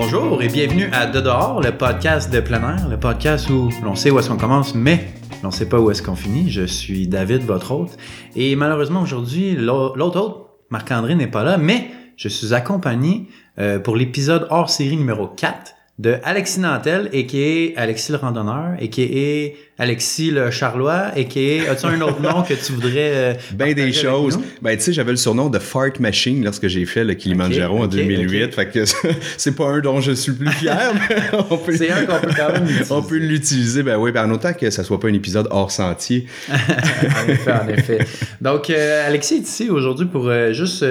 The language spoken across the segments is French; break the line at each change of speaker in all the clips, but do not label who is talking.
Bonjour et bienvenue à De dehors, le podcast de plein air, le podcast où l'on sait où est-ce qu'on commence, mais l'on sait pas où est-ce qu'on finit. Je suis David, votre hôte, et malheureusement aujourd'hui, l'autre hôte, Marc-André, n'est pas là, mais je suis accompagné euh, pour l'épisode hors série numéro 4 de Alexis Nantel, et qui est Alexis le randonneur, et qui est Alexis le Charlois, et qui est... As-tu un autre nom que tu voudrais... Euh,
ben des choses. Ben tu sais, j'avais le surnom de Fart Machine lorsque j'ai fait le Kilimanjaro en 2008, fait que c'est pas un dont je suis le plus fier, mais on peut...
C'est un qu'on peut quand même
utiliser. On peut l'utiliser, ben oui, ben en autant que ça soit pas un épisode hors sentier.
en effet, en effet. Donc, euh, Alexis est ici aujourd'hui pour euh, juste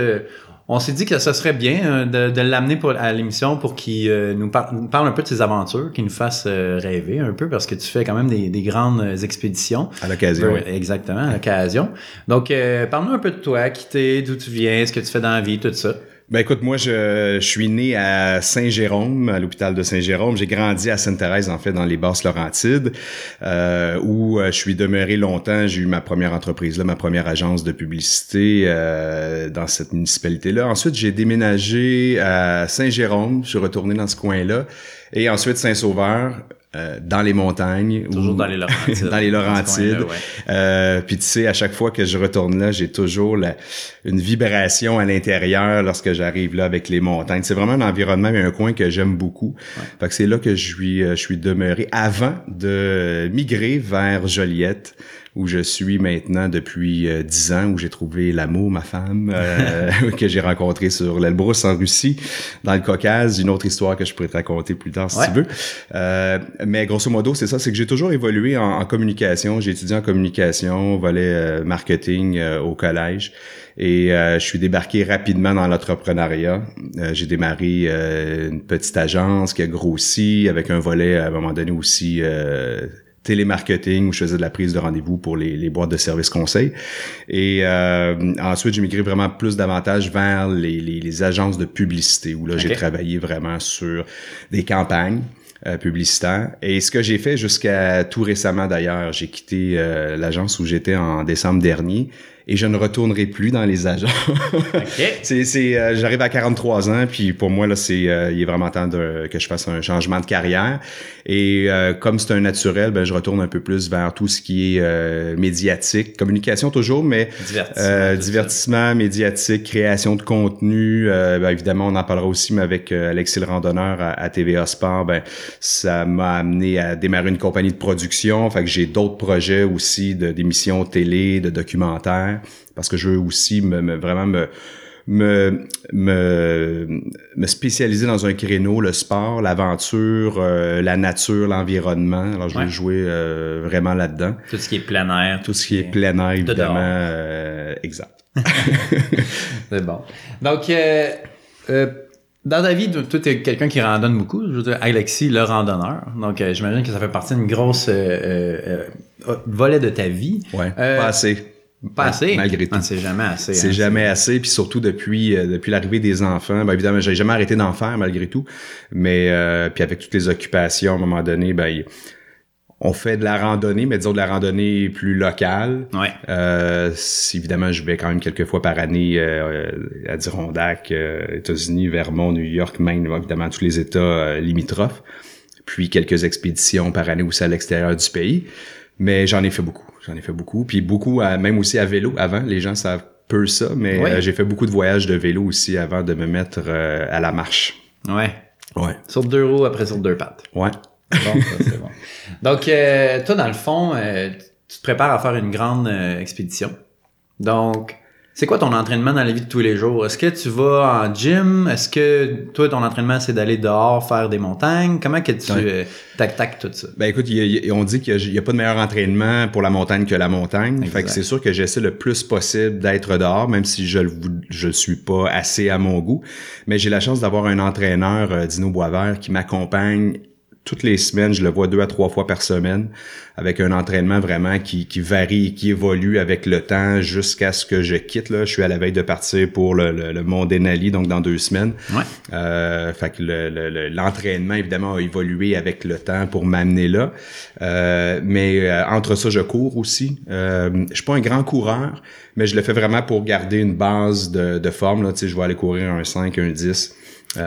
on s'est dit que ça serait bien euh, de, de l'amener à l'émission pour qu'il euh, nous, parle un peu de ses aventures, qu'il nous fasse euh, rêver un peu, parce que tu fais quand même des, des grandes expéditions.
À l'occasion.
Exactement, à l'occasion. Donc, parle-nous un peu de toi, qui t'es, d'où tu viens, ce que tu fais dans la vie, tout ça.
Ben écoute, moi je, je suis né à Saint-Jérôme, à l'hôpital de Saint-Jérôme. J'ai grandi à Sainte-Thérèse, en fait, dans les Basses Laurentides, euh, où euh, je suis demeuré longtemps. J'ai eu ma première entreprise là, ma première agence de publicité euh, dans cette municipalité-là. Ensuite, j'ai déménagé à Saint-Jérôme. Je suis retourné dans ce coin-là. Et ensuite, Saint-Sauveur, euh, dans les montagnes.
Toujours dans les Laurentides.
dans les Laurentides. euh, puis tu sais, à chaque fois que je retourne là, j'ai toujours la, une vibration à l'intérieur lorsque j'arrive là avec les montagnes. C'est vraiment un environnement et un coin que j'aime beaucoup. Fait que c'est là que je suis, euh, je suis demeuré avant de migrer vers Joliette où je suis maintenant depuis euh, dix ans, où j'ai trouvé l'amour, ma femme, euh, que j'ai rencontré sur l'Elbrus en Russie, dans le Caucase, une autre histoire que je pourrais te raconter plus tard si tu veux. Euh, mais grosso modo, c'est ça, c'est que j'ai toujours évolué en, communication. J'ai étudié en communication, volet marketing au collège. Et je suis débarqué rapidement dans l'entrepreneuriat. j'ai démarré une petite agence qui a grossi avec un volet à un moment donné aussi télémarketing où je faisais de la prise de rendez-vous pour les, les boîtes de services conseils. Et euh, ensuite, j'ai migré vraiment plus davantage vers les, les, les agences de publicité où là, j'ai travaillé vraiment sur des campagnes. Euh, publicitaires. Et ce que j'ai fait jusqu'à tout récemment d'ailleurs, j'ai quitté euh, l'agence où j'étais en décembre dernier et je ne retournerai plus dans les agents. c'est, c'est, euh, j'arrive à 43 ans, puis pour moi là, c'est, euh, il est vraiment temps de, que je fasse un changement de carrière. Et euh, comme c'est un naturel, ben je retourne un peu plus vers tout ce qui est médiatique, communication toujours, mais divertissement, divertissement médiatique, création de contenu. Ben, évidemment, on en parlera aussi, mais avec Alexis le randonneur à, à, TVA Sport, ben ça m'a amené à démarrer une compagnie de production. Fait que j'ai d'autres projets aussi de d'émissions télé, de documentaires parce que je veux aussi me, vraiment me, me, me, spécialiser dans un créneau, le sport, l'aventure, euh, la nature, l'environnement. Alors, je veux jouer euh, vraiment là-dedans.
Tout ce qui est plein air.
Tout ce qui est plein air, évidemment. Euh, exact.
C'est bon. Donc, dans ta vie, toi, tu es quelqu'un qui randonne beaucoup. Je veux dire, Alexis, le randonneur. Donc, j'imagine que ça fait partie d'une grosse volet de ta vie.
Ouais, pas assez.
Pas assez.
Malgré tout.
Ah, c'est jamais assez.
C'est hein, jamais assez. Puis surtout depuis euh, depuis l'arrivée des enfants. Ben, évidemment, j'ai jamais arrêté d'en faire malgré tout. Mais euh, puis avec toutes les occupations, à un moment donné, ben on fait de la randonnée, mais disons de la randonnée plus locale.
Ouais.
Euh, évidemment, je vais quand même quelques fois par année euh, à Dirondac, États-Unis, Vermont, New York, Maine, évidemment tous les États limitrophes. Puis quelques expéditions par année aussi à l'extérieur du pays. Mais j'en ai fait beaucoup. J'en ai fait beaucoup. Puis beaucoup, même aussi à vélo avant. Les gens savent peu ça, mais euh, j'ai fait beaucoup de voyages de vélo aussi avant de me mettre euh, à la marche.
Ouais.
Ouais.
Sur deux roues, après sur deux pattes.
Ouais.
Bon, c'est bon. Donc, euh, toi, dans le fond, tu te prépares à faire une grande expédition. Donc, c'est quoi ton entraînement dans la vie de tous les jours? Est-ce que tu vas en gym? Est-ce que toi, ton entraînement, c'est d'aller dehors faire des montagnes? Comment que tu euh, tac-tac tout ça?
Ben écoute, on dit qu'il n'y a, pas de meilleur entraînement pour la montagne que la montagne. Fait que c'est sûr que j'essaie le plus possible d'être dehors, même si je je suis pas assez à mon goût. Mais j'ai la chance d'avoir un entraîneur, euh, Dino Boisvert, qui m'accompagne toutes les semaines, je le vois deux à trois fois par semaine, avec un entraînement vraiment qui, qui varie, qui évolue avec le temps jusqu'à ce que je quitte. Là. Je suis à la veille de partir pour le, le, le Mont Denali, donc dans deux semaines.
Ouais.
Euh, fait que l'entraînement, évidemment, a évolué avec le temps pour m'amener là. Euh, mais euh, entre ça, je cours aussi. Euh, je suis pas un grand coureur, mais je le fais vraiment pour garder une base de, de forme. Là. Tu sais, je vais aller courir un 5, un 10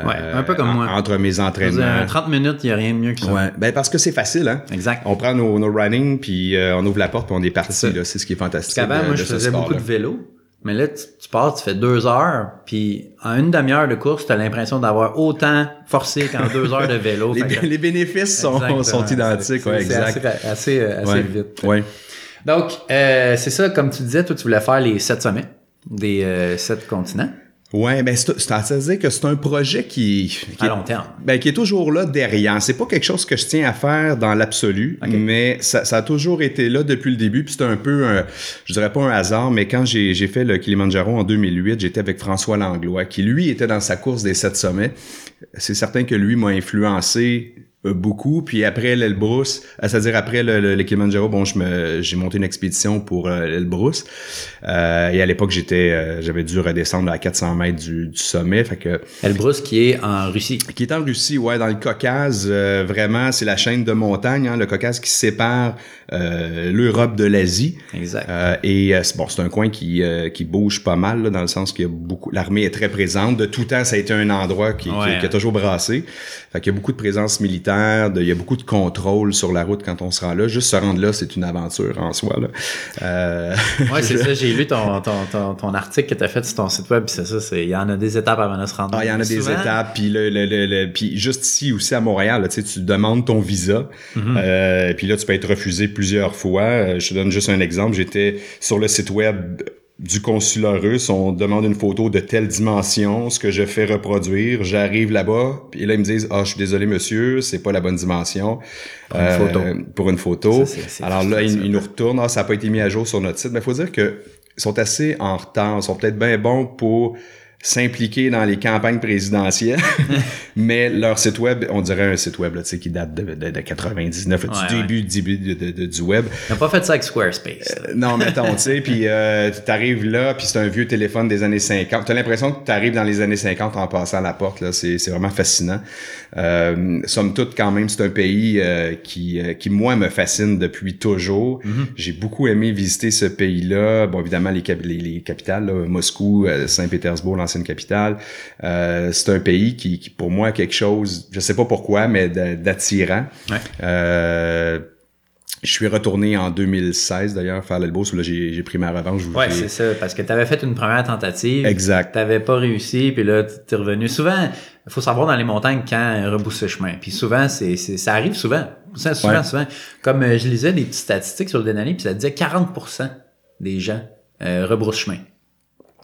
Ouais, un peu comme moi.
Entre mes entraînements.
dire, 30 minutes, il n'y a rien de mieux que ça.
Ouais, ben parce que c'est facile, hein.
Exact.
On prend nos, nos running, puis euh, on ouvre la porte, puis on est parti.
C'est ça.
là. C'est ce qui est fantastique.
Parce qu'avant, moi, je faisais beaucoup de vélo. Mais là, tu, tu pars, tu fais deux heures, puis en une demi-heure de course, tu as l'impression d'avoir autant forcé qu'en deux heures de vélo.
Les,
Fait que-
les bénéfices sont, sont identiques,
C'est-
ouais, exact.
Assez, assez, euh, assez
ouais.
vite.
Ouais.
Donc, euh, c'est ça, comme tu disais, toi, tu voulais faire les sept sommets des euh, sept continents
Ouais, ben c'est à dire que c'est un projet qui, qui
à
est,
long terme.
ben, qui est toujours là derrière. C'est pas quelque chose que je tiens à faire dans l'absolu,
Ok.
mais ça, ça a toujours été là depuis le début. Puis c'est un peu, un- je dirais pas un hasard, mais quand j'ai j'ai fait le Kilimanjaro en 2008, j'étais avec François Langlois, qui lui était dans sa course des sept sommets. C'est certain que lui m'a influencé beaucoup. Puis après l'Elbrus, euh, c'est-à-dire après le, le, le Kilimanjaro, bon, je me, j'ai monté une expédition pour euh, l'Elbrus. Euh, et à l'époque, j'étais, euh, j'avais dû redescendre à 400 mètres du, du sommet. Fait que
Elbrus qui est en Russie.
qui est en Russie, ouais, dans le Caucase, euh, vraiment, c'est la chaîne de montagnes, hein, le Caucase qui sépare euh, l'Europe de l'Asie.
Exact.
Euh, et euh, c'est bon, c'est un coin qui, euh, qui bouge pas mal, là, dans le sens qu'il y a beaucoup. L'armée est très présente. De tout temps, ça a été un endroit qui, qui-
Ouais.
qui a toujours brassé. Fait qu'il y a beaucoup de présence militaire, de- il y a beaucoup de contrôle sur la route quand on se rend là. Juste se rendre là, c'est une aventure en soi. Là. Euh,
Ouais, c'est ça. J'ai lu ton, ton, ton, ton article que tu as fait sur ton site web. c'est ça. c'est- Il y en a des étapes avant de se rendre.
Ah, il y en a des étapes, puis le, le, le, le- puis juste ici aussi à Montréal, là, tu demandes ton visa,
Mhm.
euh, puis là tu peux être refusé plusieurs fois. Euh, je te donne juste un exemple. J'étais sur le site web du consulat russe, on demande une photo de telle dimension, ce que je fais reproduire, j'arrive là-bas, puis là ils me disent ah je suis désolé monsieur, c'est pas la bonne dimension.
Pour une
Euh,
photo.
pour une photo.
Ça,
Alors là ils, nous retournent. Ah ça a pas été mis à jour sur notre site, mais faut dire que ils sont assez en retard, ils sont peut-être bien bons pour s'impliquer dans les campagnes présidentielles, mais leur site web, on dirait un site web là, tu sais, qui date de, de, de 99,
Ouais,
du début, début de- du web.
Ils n'ont pas fait ça avec Squarespace.
Euh, Non, mettons, tu sais, puis euh, tu arrives là, puis c'est un vieux téléphone des années 50. Tu as l'impression que tu arrives dans les années 50 en passant à la porte, là. C'est c'est vraiment fascinant. Euh, somme toute, quand même, c'est un pays euh, qui, euh, qui, moi, me fascine depuis toujours. J'ai beaucoup aimé visiter ce pays-là. Bon, évidemment, les, cap- les, les capitales, là, Moscou, euh, Saint-Pétersbourg, l'ancienne capitale. Euh, c'est un pays qui, qui, pour moi, a quelque chose, je sais pas pourquoi, mais d'a- d'attirant.
Ouais.
Euh, je suis retourné en 2016 d'ailleurs faire où là j'ai pris ma revanche. j'ai-
c'est ça. Parce que tu avais fait une première tentative.
Exact.
T'avais pas réussi, puis là, t'es revenu. Souvent, il faut savoir dans les montagnes quand rebrousser chemin. Puis souvent, c'est, ça arrive souvent. Souvent,
Ouais.
souvent. Comme euh, je lisais des petites statistiques sur le Denali, puis ça disait 40% des gens euh, rebroussent chemin.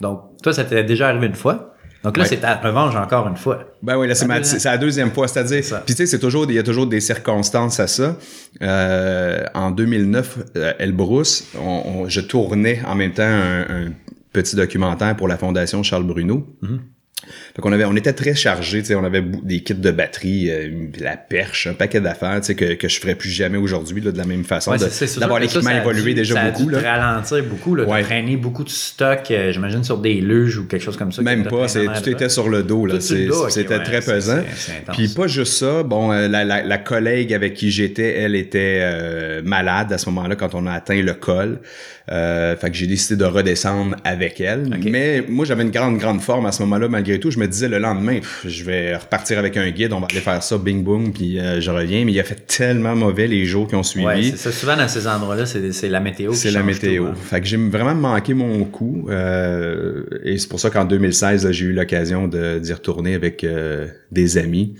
Donc, toi, ça t'est déjà arrivé une fois. Donc là,
Ouais.
c'est ta revanche encore une fois.
Ben oui, là, c'est
La
ma-
deuxième.
c'est la deuxième fois. C'est-à-dire,
Ça.
puis tu sais, c'est toujours, il y a toujours des circonstances à ça. Euh, en 2009, euh, Elbrus, on, on- je tournais en même temps un, un petit documentaire pour la Fondation Charles Bruno.
Mhm.
Fait qu'on avait, on était très sais, on avait des kits de batterie, euh, la perche, un paquet d'affaires, tu sais, que, que je ferais plus jamais aujourd'hui, de la même façon.
Ouais,
D'avoir l'équipement évolué déjà
ça a
beaucoup,
dû
là.
ralentir beaucoup, là.
Ouais.
traîné beaucoup de stock, euh, j'imagine, sur des luges ou quelque chose comme ça.
Même pas, c'est, tout était sur le dos, là. C'était
ouais,
très pesant.
intense.
Puis pas juste ça, bon, euh, la, la, la collègue avec qui j'étais, elle était malade à ce moment-là quand on a atteint le col. Fait que j'ai décidé de redescendre avec elle. Mais moi, j'avais une grande, grande forme à ce moment-là, malgré tout. Je me disais le lendemain, pff, je vais repartir avec un guide, on va aller faire ça, bing boom, puis euh, je reviens. Mais il a fait tellement mauvais les jours qui ont suivi.
Ouais, c'est ça. Souvent, dans ces endroits-là, c'est, la météo qui
C'est la météo.
tout, hein.
Fait que j'ai vraiment manqué mon coup. euh, et c'est pour ça qu'en 2016, là, j'ai eu l'occasion de, d'y retourner avec euh, des amis.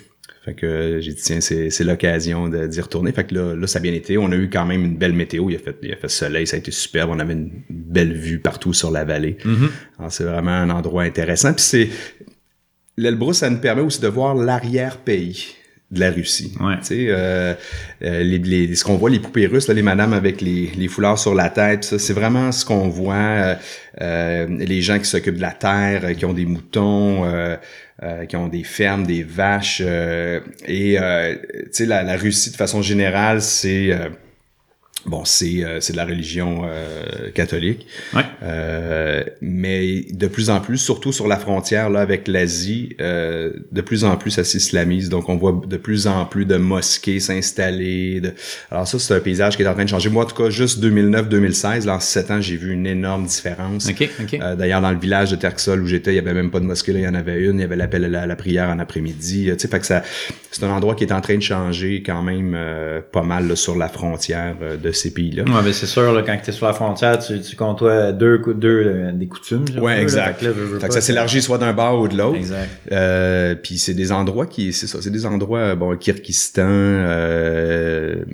Fait que euh, j'ai dit, tiens, c'est, c'est l'occasion d'y retourner. Fait que là, là, ça a bien été. On a eu quand même une belle météo. Il a fait, il a fait soleil, ça a été superbe. On avait une belle vue partout sur la vallée.
Mhm.
Alors, c'est vraiment un endroit intéressant. Puis c'est... L'Elbrus, ça nous permet aussi de voir l'arrière-pays de la Russie.
Ouais.
Tu sais, euh, euh, les, les- ce qu'on voit, les poupées russes, là, les madames avec les, les foulards sur la tête, ça, c'est vraiment ce qu'on voit. euh, euh, les gens qui s'occupent de la terre, qui ont des moutons, euh, euh, qui ont des fermes, des vaches. euh, et, euh, tu sais, la, la Russie, de façon générale, c'est... Bon, c'est euh, c'est de la religion euh, catholique,
Ouais.
Euh, mais de plus en plus, surtout sur la frontière là avec l'Asie, euh, de plus en plus ça s'islamise. Donc on voit de plus en plus de mosquées s'installer. De... Alors ça c'est un paysage qui est en train de changer. Moi en tout cas juste 2009-2016, là en sept ans j'ai vu une énorme différence.
OK, OK.
Euh, D'ailleurs, dans le village de Terxol où j'étais, il y avait même pas de mosquée, là, il y en avait une, il y avait l'appel à la, la prière en après-midi. euh, Tu sais, fait que ça, c'est un endroit qui est en train de changer quand même euh, pas mal là, sur la frontière euh, de ces pays-là.
Ouais, ben c'est sûr, là, quand tu es sur la frontière, tu, tu deux, deux euh, des coutumes.
Ouais,
là.
exact.
Fait que, là,
Fait que ça s'élargit soit d'un bord ou de l'autre.
Exact.
Euh, puis c'est des endroits qui, c'est ça, c'est des endroits, bon, Kyrgyzstan, euh,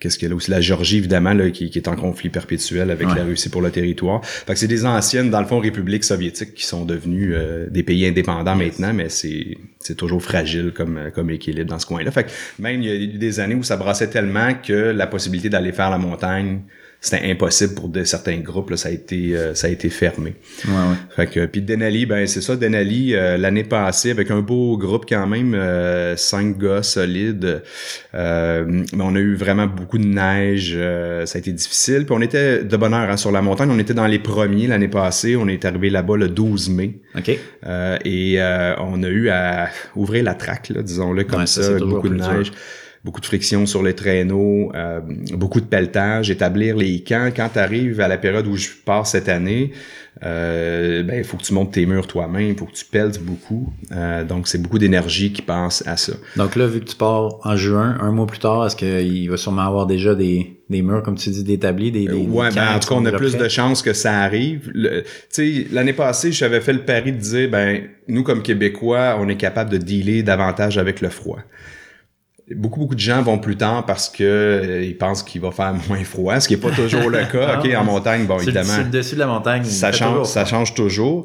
qu'est-ce qu'il y a aussi, la Géorgie évidemment, là, qui, qui est en conflit perpétuel avec
Ouais.
la Russie pour le territoire. Fait que c'est des anciennes, dans le fond, républiques soviétiques qui sont devenues euh, des pays indépendants maintenant, mais c'est, c'est toujours fragile comme, euh, comme équilibre dans ce coin-là. Fait que même il y a eu des années où ça brassait tellement que la possibilité d'aller faire la montagne, c'était impossible pour de, certains groupes, là, ça a été, euh, ça a été fermé.
Ouais, ouais.
Fait que puis Denali, ben c'est ça, Denali euh, l'année passée avec un beau groupe quand même, euh, cinq gars solides. Euh, mais on a eu vraiment beaucoup de neige, euh, ça a été difficile. Puis on était de bonne heure hein, sur la montagne, on était dans les premiers l'année passée, on est arrivé là-bas le 12 mai.
OK.
Euh, et euh, on a eu à ouvrir la traque, là, disons-le comme
Ouais, ça,
beaucoup de
dur.
Beaucoup de friction sur les traîneaux, euh, beaucoup de pelletage, établir les camps. Quand tu arrives à la période où je pars cette année, euh, ben il faut que tu montes tes murs toi-même, il faut que tu pelles beaucoup. Euh, donc c'est beaucoup d'énergie qui pense à ça.
Donc là, vu que tu pars en juin, un mois plus tard, est-ce qu'il va sûrement avoir déjà des, des murs, comme tu dis, d'établis, des, des,
Ouais,
des
ben,
camps
en tout cas, on a plus de chances que ça arrive. Tu sais, l'année passée, j'avais fait le pari de dire, ben, nous, comme Québécois, on est capable de dealer davantage avec le froid. Beaucoup, beaucoup de gens vont plus tard parce que euh, ils pensent qu'il va faire moins froid, ce qui est pas toujours le cas. OK, en montagne, bon, évidemment,
le dessus de la montagne.
ça change,
toujours
ça change toujours.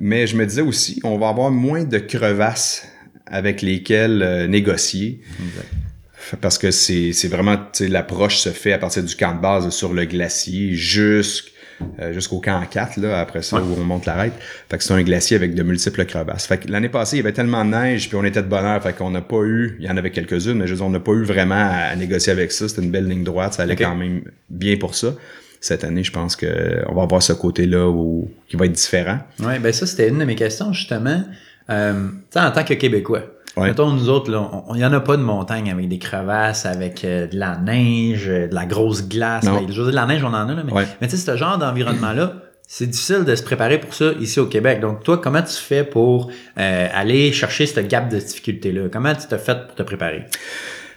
Mais je me disais aussi, on va avoir moins de crevasses avec lesquelles euh, négocier.
Exact.
Parce que c'est c'est vraiment, tu sais, l'approche se fait à partir du camp de base sur le glacier jusqu'- euh, jusqu'au camp 4, là, après ça,
Ouais.
où on monte l'arête. Fait que c'est un glacier avec de multiples crevasses. Fait que l'année passée, il y avait tellement de neige, puis on était de bonne heure, fait qu'on n'a pas eu, il y en avait quelques-unes, mais je veux dire, on n'a pas eu vraiment à, à négocier avec ça. C'était une belle ligne droite, ça allait quand même bien pour ça. Cette année, je pense que on va avoir ce côté-là où, qui va être différent.
Ouais, ben ça, c'était une de mes questions, justement. Euh, tu sais, en tant que Québécois,
Ouais.
mettons, nous autres, là, on- il y en a pas de montagne avec des crevasses, avec euh, de la neige, euh, de la grosse glace. Ben, je veux dire, de la neige, on en a, là, mais,
Ouais.
mais tu sais, ce genre d'environnement-là, c'est difficile de se préparer pour ça ici au Québec. Donc, toi, comment tu fais pour euh, aller chercher ce gap de difficulté-là? Comment tu t'as fait pour te préparer?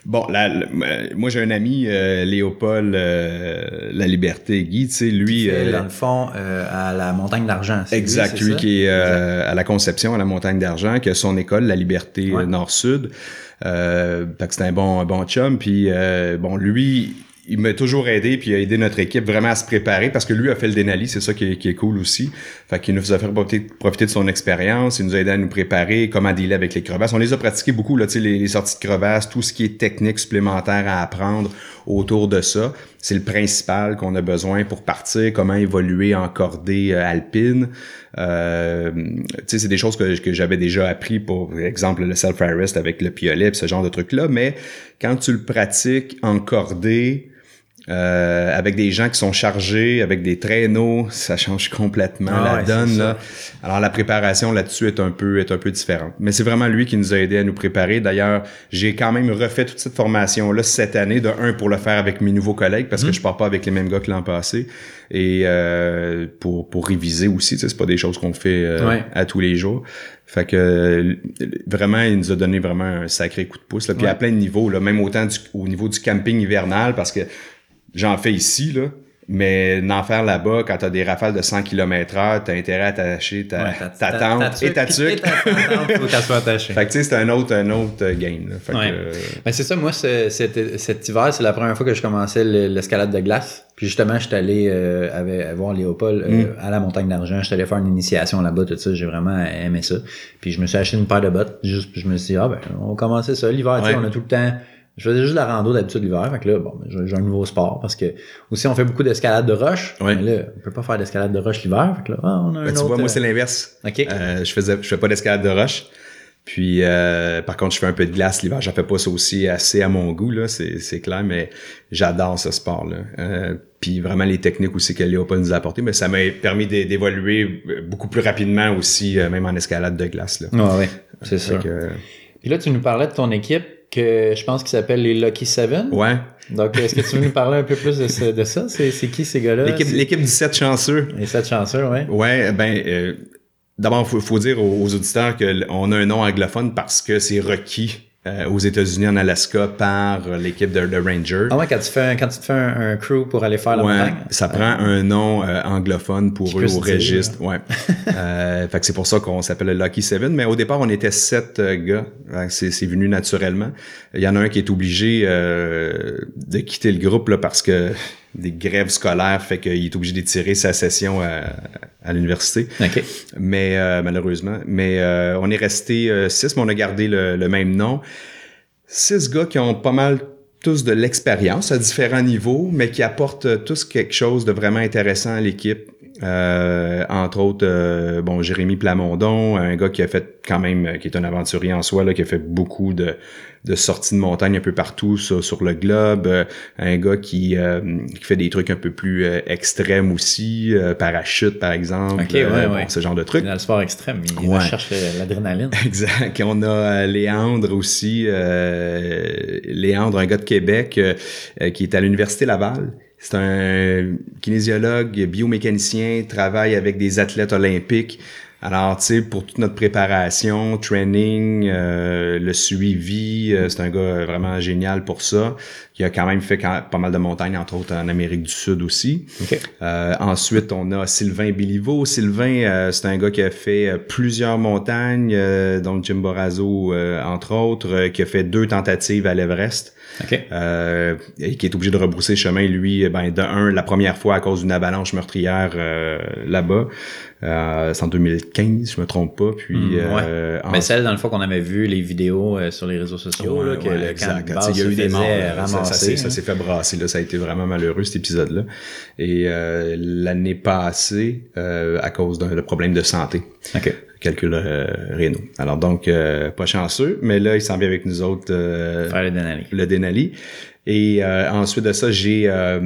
Bon, la- la- euh, moi j'ai un ami, euh, Léopold euh, La Liberté Guy, tu sais, lui...
C'est,
euh,
dans le fond, euh, à la montagne d'argent. lui,
Exact, lui qui est euh, à la Conception, à la Montagne d'Argent, qui a son école, la Liberté
Ouais.
Nord-Sud. Euh, fait que c'est un bon, un bon chum. Puis euh, bon, lui, il m'a toujours aidé, puis il a aidé notre équipe vraiment à se préparer parce que lui a fait le Denali, c'est ça qui est, cool aussi. Fait qu'il nous a fait profiter, de son expérience, il nous a aidé à nous préparer, comment dealer avec les crevasses. On les a pratiqués beaucoup, là, les, les sorties de crevasses, tout ce qui est technique supplémentaire à apprendre autour de ça. C'est le principal qu'on a besoin pour partir, comment évoluer en cordée euh, alpine. Euh, c'est des choses que, que j'avais déjà appris, pour exemple le self-arrest avec le piolet, ce genre de trucs-là, mais quand tu le pratiques en cordée, euh, avec des gens qui sont chargés, avec des traîneaux, ça change complètement
Ah
la
ouais,
donne. Là. Alors la préparation là-dessus est un peu est un peu différente. Mais c'est vraiment lui qui nous a aidé à nous préparer. D'ailleurs, j'ai quand même refait toute cette formation là cette année de un pour le faire avec mes nouveaux collègues parce que je pars pas avec les mêmes gars que l'an passé et euh, pour pour réviser aussi. C'est pas des choses qu'on fait euh,
Ouais.
à tous les jours. Fait que vraiment, il nous a donné vraiment un sacré coup de pouce. Là. Puis
Ouais.
à plein de niveaux, là, même autant du- au niveau du camping hivernal, parce que j'en fais ici, là. Mais d'en faire là-bas, quand t'as des rafales de 100 km heure, t'as intérêt à attacher ta,
Ouais,
ta tente et ta
tuque. faut qu'elle soit attachée.
Fait que tu sais, c'est un autre, un autre euh, game. Là. Fait
Ouais.
que, euh,
Ben, c'est ça, moi, ce- cet, cet hiver, c'est la première fois que je commençais le- l'escalade de glace. Puis justement, je suis allé euh, avec- voir Léopold euh,
Mm.
à la montagne d'argent. Je suis allé faire une initiation là-bas, tout ça. J'ai vraiment aimé ça. Puis je me suis acheté une paire de bottes. Juste, puis je me suis dit, ah ben, on va commencer ça. L'hiver, tu sais,
Ouais.
on a tout le temps. Je faisais juste la rando d'habitude l'hiver. Fait que là, bon, ben, j'ai un nouveau sport parce que aussi on fait beaucoup d'escalade de roche.
Ouais.
Mais là, on peut pas faire d'escalade de roche l'hiver. Fait que là, ah, on a un
ben, tu
autre.
vois, moi,
euh,
c'est l'inverse.
OK.
Euh, je faisais, je fais pas d'escalade de roche. Puis, euh, par contre, je fais un peu de glace l'hiver. J'en fais pas ça aussi assez à mon goût, là, c'est clair, mais j'adore ce sport-là. Euh, puis vraiment les techniques aussi que Léo pas nous a apporté, mais ça m'a permis d'évoluer beaucoup plus rapidement aussi, euh, même en escalade de glace. Là.
Ah ouais, c'est ça. Puis là, tu nous parlais de ton équipe que je pense qu'il s'appelle les Lucky Seven.
Ouais.
Donc, est-ce que tu veux nous parler un peu plus de, de ça? C'est qui ces gars-là?
L'équipe du 7 chanceux.
Les 7 chanceux, ouais.
Ouais, ben, euh, d'abord, il faut, dire aux, aux auditeurs qu'on a un nom anglophone parce que c'est requis euh, aux États-Unis, en Alaska, par l'équipe de, de Ranger.
Ah ouais, quand tu fais, quand tu te fais un, crew pour aller faire la ouais,
Ça prend un nom euh, anglophone pour eux au registre. Ouais. euh, fait que c'est pour ça qu'on s'appelle le Lucky Seven. Mais au départ, on était sept euh, gars. C'est venu naturellement. Il y en a un qui est obligé de quitter le groupe là, parce que des grèves scolaires fait qu'il est obligé d'étirer sa session à, l'université. Mais euh, malheureusement. Mais euh, on est resté euh, six, mais on a gardé le, le, même nom. Six gars qui ont pas mal tous de l'expérience à différents niveaux, mais qui apportent tous quelque chose de vraiment intéressant à l'équipe. Euh, entre autres, euh, bon, Jérémy Plamondon, un gars qui a fait quand même, qui est un aventurier en soi, là, qui a fait beaucoup de, de sorties de montagne un peu partout sur, sur le globe. Euh, un gars qui, qui, fait des trucs un peu plus extrêmes aussi, parachute par exemple,
okay, ouais, ouais.
ce genre de trucs.
Dans le sport extrême, il cherche l'adrénaline.
Exact. On a Léandre aussi, Léandre, un gars de Québec qui est à l'université Laval c'est un kinésiologue, biomécanicien, travaille avec des athlètes olympiques. Alors, tu sais, pour toute notre préparation, training, euh, le suivi, euh, c'est un gars vraiment génial pour ça. Il a quand même fait pas mal de montagnes, entre autres en Amérique du Sud aussi. Euh, ensuite, on a Sylvain Béliveau. Sylvain, c'est un gars qui a fait plusieurs montagnes, dont Jim Borazo, entre autres, qui a fait deux tentatives à l'Everest. Euh, et qui est obligé de rebrousser chemin, lui, ben, de un, la première fois à cause d'une avalanche meurtrière euh, là-bas. Euh, c'est en 2015, je me trompe pas. Puis, hmm,
euh, Mais celle, dans le fond, qu'on avait vu les vidéos sur les réseaux sociaux, là, que
exact. il y a eu des morts. ça, ça s'est fait brasser. Là, ça a été vraiment malheureux, cet épisode-là. Et l'année passée, à cause d'un problème de santé.
Okay
calcul euh, rénaux. Alors donc, euh, pas chanceux, mais là, il s'en vient avec nous autres.
Euh, le Denali.
Le Denali. Et euh, ensuite de ça, j'ai, euh,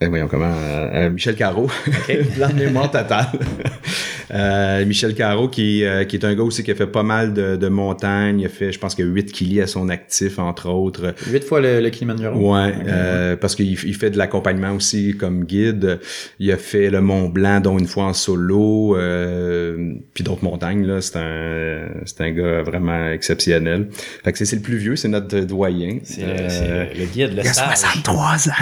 ben voyons comment, euh, Michel Caro, okay. plan de mémoire totale. Michel Caro, qui, qui est un gars aussi qui a fait pas mal de, de montagnes. Il a fait, je pense que 8 kilis à son actif, entre autres.
8 fois le, le Kilimanjaro?
Ouais, parce qu'il il fait de l'accompagnement aussi comme guide. Il a fait le Mont Blanc, dont une fois en solo, puis d'autres montagnes. là C'est un, c'est un gars vraiment exceptionnel. Fait que c'est, le plus vieux, c'est notre doyen.
C'est, le, le guide,
il a 63 ans.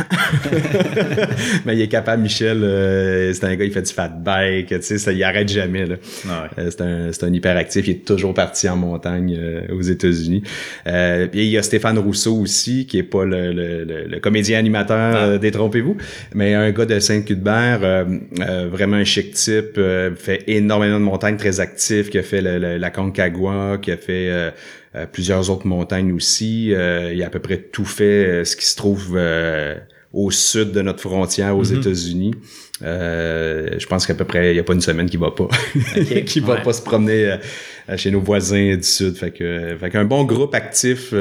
Mais il est capable, Michel. Euh, c'est un gars, il fait du fat bike. Tu sais, ça, il arrête jamais. Là.
Ah
euh, c'est un, c'est un hyperactif. Il est toujours parti en montagne euh, aux États-Unis. et il y a Stéphane Rousseau aussi, qui est pas le, le, le, comédien animateur, ah. détrompez-vous, mais un gars de Saint-Cuthbert, vraiment un chic type, fait énormément de montagnes, très actif, qui a fait la Concagua, qui a fait euh, plusieurs autres montagnes aussi. Euh, il a à peu près tout fait euh, ce qui se trouve au sud de notre frontière aux mm-hmm. États-Unis. je pense qu'à peu près, il n'y a pas une semaine qui va pas, qui va pas se promener chez nos voisins du sud. Fait que, fait qu'un bon groupe actif,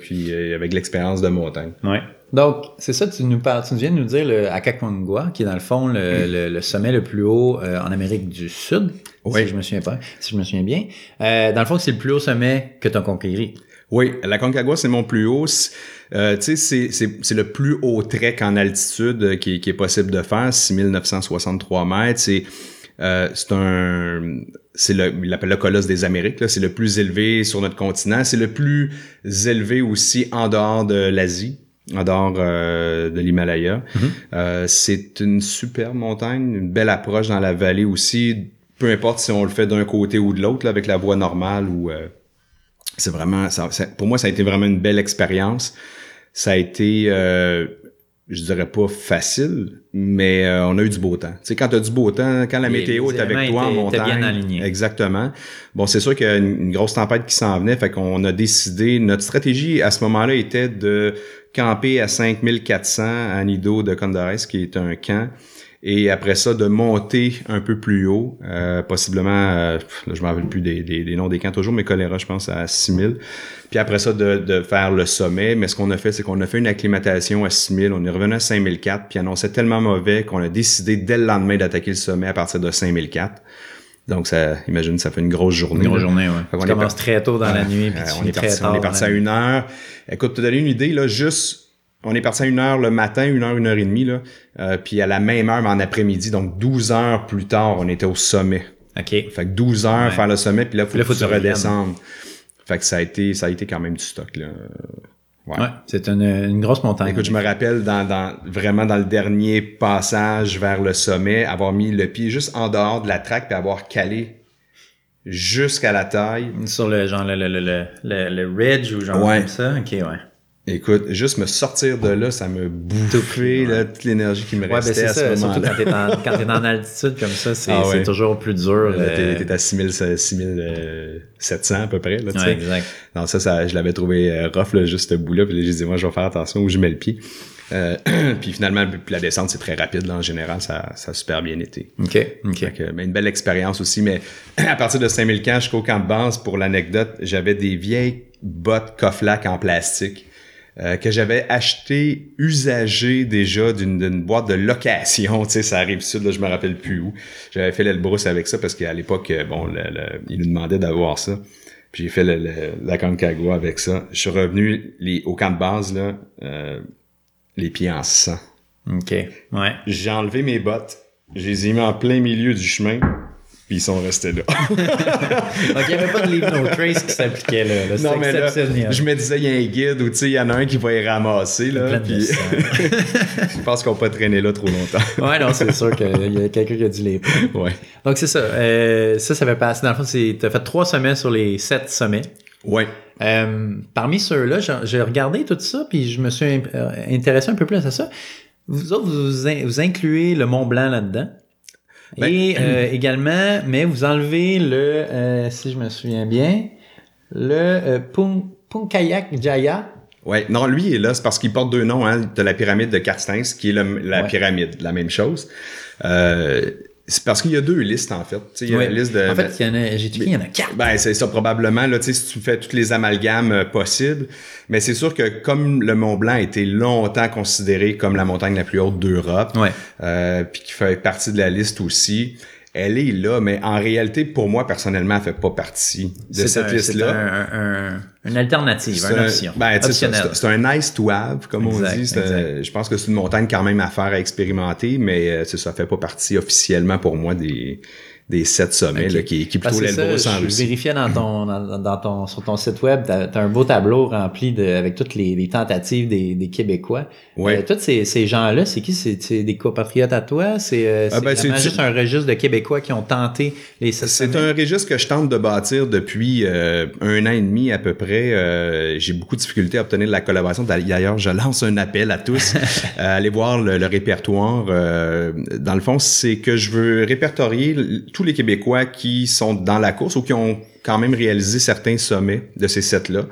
puis avec l'expérience de montagne.
Ouais. Donc, c'est ça, tu nous parles, tu viens de nous dire le Aconcagua, qui est dans le fond le, le, sommet le plus haut euh, en Amérique du Sud, oui. si je me souviens pas, si je me souviens bien. Euh, dans le fond, c'est le plus haut sommet que tu as conquéri.
Oui, la Concagua, c'est mon plus haut. Euh, tu sais, c'est le plus haut trek en altitude euh, qui, qui est possible de faire, 6963 mètres. C'est euh, c'est un c'est le il appelle le colosse des Amériques c'est le plus élevé sur notre continent c'est le plus élevé aussi en dehors de l'Asie en dehors euh, de l'Himalaya.
Mhm.
Euh, c'est une super montagne, une belle approche dans la vallée aussi, peu importe si on le fait d'un côté ou de l'autre, avec la voie normale ou... Euh, c'est vraiment... Ça, pour moi, ça a été vraiment une belle expérience. Ça a été je dirais pas facile, mais euh, on a eu du beau temps. Tu sais, quand tu as du beau temps, quand la météo est avec toi en montagne.
Bien
exactement. Bon, c'est sûr qu'il y a une, grosse tempête qui s'en venait, fait qu'on a décidé, notre stratégie à ce moment-là était de camper à 5400 à Nido de Condorès, qui est un camp et après ça de monter un peu plus haut, euh, possiblement, euh, là, je m'en rappelle plus des, des, des, noms des camps toujours, mais choléra, je pense, à 6000. Puis après ça, de, de faire le sommet. Mais ce qu'on a fait, c'est qu'on a fait une acclimatation à 6000, on est revenu à 5004, puis annonçait tellement mauvais qu'on a décidé dès le lendemain d'attaquer le sommet à partir de 5004. Donc, ça, imagine, ça fait une grosse journée.
Une grosse journée, oui. On commence très tôt dans la nuit, puis
on, est parti, on est parti à une heure. Écoute, te donner une idée, là, juste on est parti à une heure le matin, une heure, une heure et demie, là. Euh, puis à la même heure, mais en après-midi, donc 12 heures plus tard, on était au sommet.
OK.
Fait que 12 heures faire le sommet, puis là, faut, là, faut tu redescendre. Fait que ça a été, ça a été quand même du stock, là.
Ouais, ouais c'est une, une, grosse montagne.
Écoute, je me rappelle dans, dans, vraiment dans le dernier passage vers le sommet, avoir mis le pied juste en dehors de la traque puis avoir calé jusqu'à la taille.
Sur le genre le, le, le, le, le ridge ou genre
ouais.
comme ça? Ok, ouais.
Écoute, juste me sortir de là, ça me bouffait là, toute l'énergie qui me
ouais,
restait
ben
à ce
moment-là.
Surtout
quand t'es en, en, altitude comme ça, c'est ah ouais. toujours plus dur.
Euh... T'es à 6700 à peu près. Là,
ouais, exact.
Non, ça, ça je l'avais trouvé rough, là, juste ce bout-là. Puis j'ai dit, moi, je vais faire attention où je mets le pied. Euh, puis finalement, la descente, c'est très rapide. Là, en général, ça, ça a super bien été.
OK. OK.
Que, mais une belle expérience aussi. Mais à partir de 5000 camps jusqu'au camp de base, pour l'anecdote, j'avais des vieilles bottes Koflak en plastique euh, que j'avais acheté usagé déjà d'une boîte de location, tu sais, ça arrive sud, là, je me rappelle plus où. J'avais fait l'Elbrus avec ça parce qu'à l'époque, bon, le, le, il nous demandait d'avoir ça. Puis j'ai fait le, la Concagua avec ça. Je suis revenu les, au camp de base, là, euh, les pieds en sang.
OK, ouais.
J'ai enlevé mes bottes, je les ai mis en plein milieu du chemin, puis ils sont restés là.
Donc, il n'y avait pas de leave no trace qui s'appliquait là. là.
Non, mais là, je me disais, il y a un guide ou tu sais, il y en a un qui va y ramasser. Là, puis... je pense qu'on peut pas traîner là trop longtemps.
ouais, non, c'est sûr qu'il y a quelqu'un qui a dû les prendre.
Ouais.
Donc, c'est ça. Euh, ça, ça fait passer. Dans le fond, tu as fait trois sommets sur les sept sommets.
Ouais.
Euh, parmi ceux-là, j'ai regardé tout ça, puis je me suis intéressé un peu plus à ça. Vous autres, vous, vous incluez le Mont Blanc là-dedans. Ben, Et euh, également, mais vous enlevez le, euh, si je me souviens bien, le euh, Punk, Punkayak Jaya.
Ouais, non, lui il est là, c'est parce qu'il porte deux noms, hein, de la pyramide de Carstens, qui est le, la ouais. pyramide, la même chose. Euh, c'est parce qu'il y a deux listes, en fait. il y a
oui.
la liste de,
en fait, il y en a, j'ai il y en a quatre.
Ben, c'est ça, probablement, là, tu sais, si tu fais toutes les amalgames euh, possibles. Mais c'est sûr que comme le Mont Blanc a été longtemps considéré comme la montagne la plus haute d'Europe,
ouais.
euh, puis qui fait partie de la liste aussi, elle est là, mais en réalité, pour moi, personnellement, elle fait pas partie de cette liste-là.
C'est un, un, une alternative, une option.
Ben, c'est un nice to have, comme
exact,
on dit. Je pense que c'est une montagne quand même à faire à expérimenter, mais ça fait pas partie officiellement pour moi des des sept sommets
okay.
là, qui, qui plutôt l'Elbrus en
Je
Russie.
vérifiais dans ton, dans, dans, ton, sur ton site web, t'as as un beau tableau rempli de, avec toutes les, les tentatives des, des Québécois.
Ouais.
Euh, tous ces, ces gens-là, c'est qui? C'est des compatriotes à toi? C'est euh,
ah ben,
juste un registre de Québécois qui ont tenté les sept
C'est un registre que je tente de bâtir depuis euh, un an et demi à peu près. J'ai beaucoup de difficultés à obtenir de la collaboration. D'ailleurs, je lance un appel à tous à aller voir le, le répertoire. Dans le fond, c'est que je veux répertorier tous les Québécois qui sont dans la course ou qui ont quand même réalisé certains sommets de ces sets-là.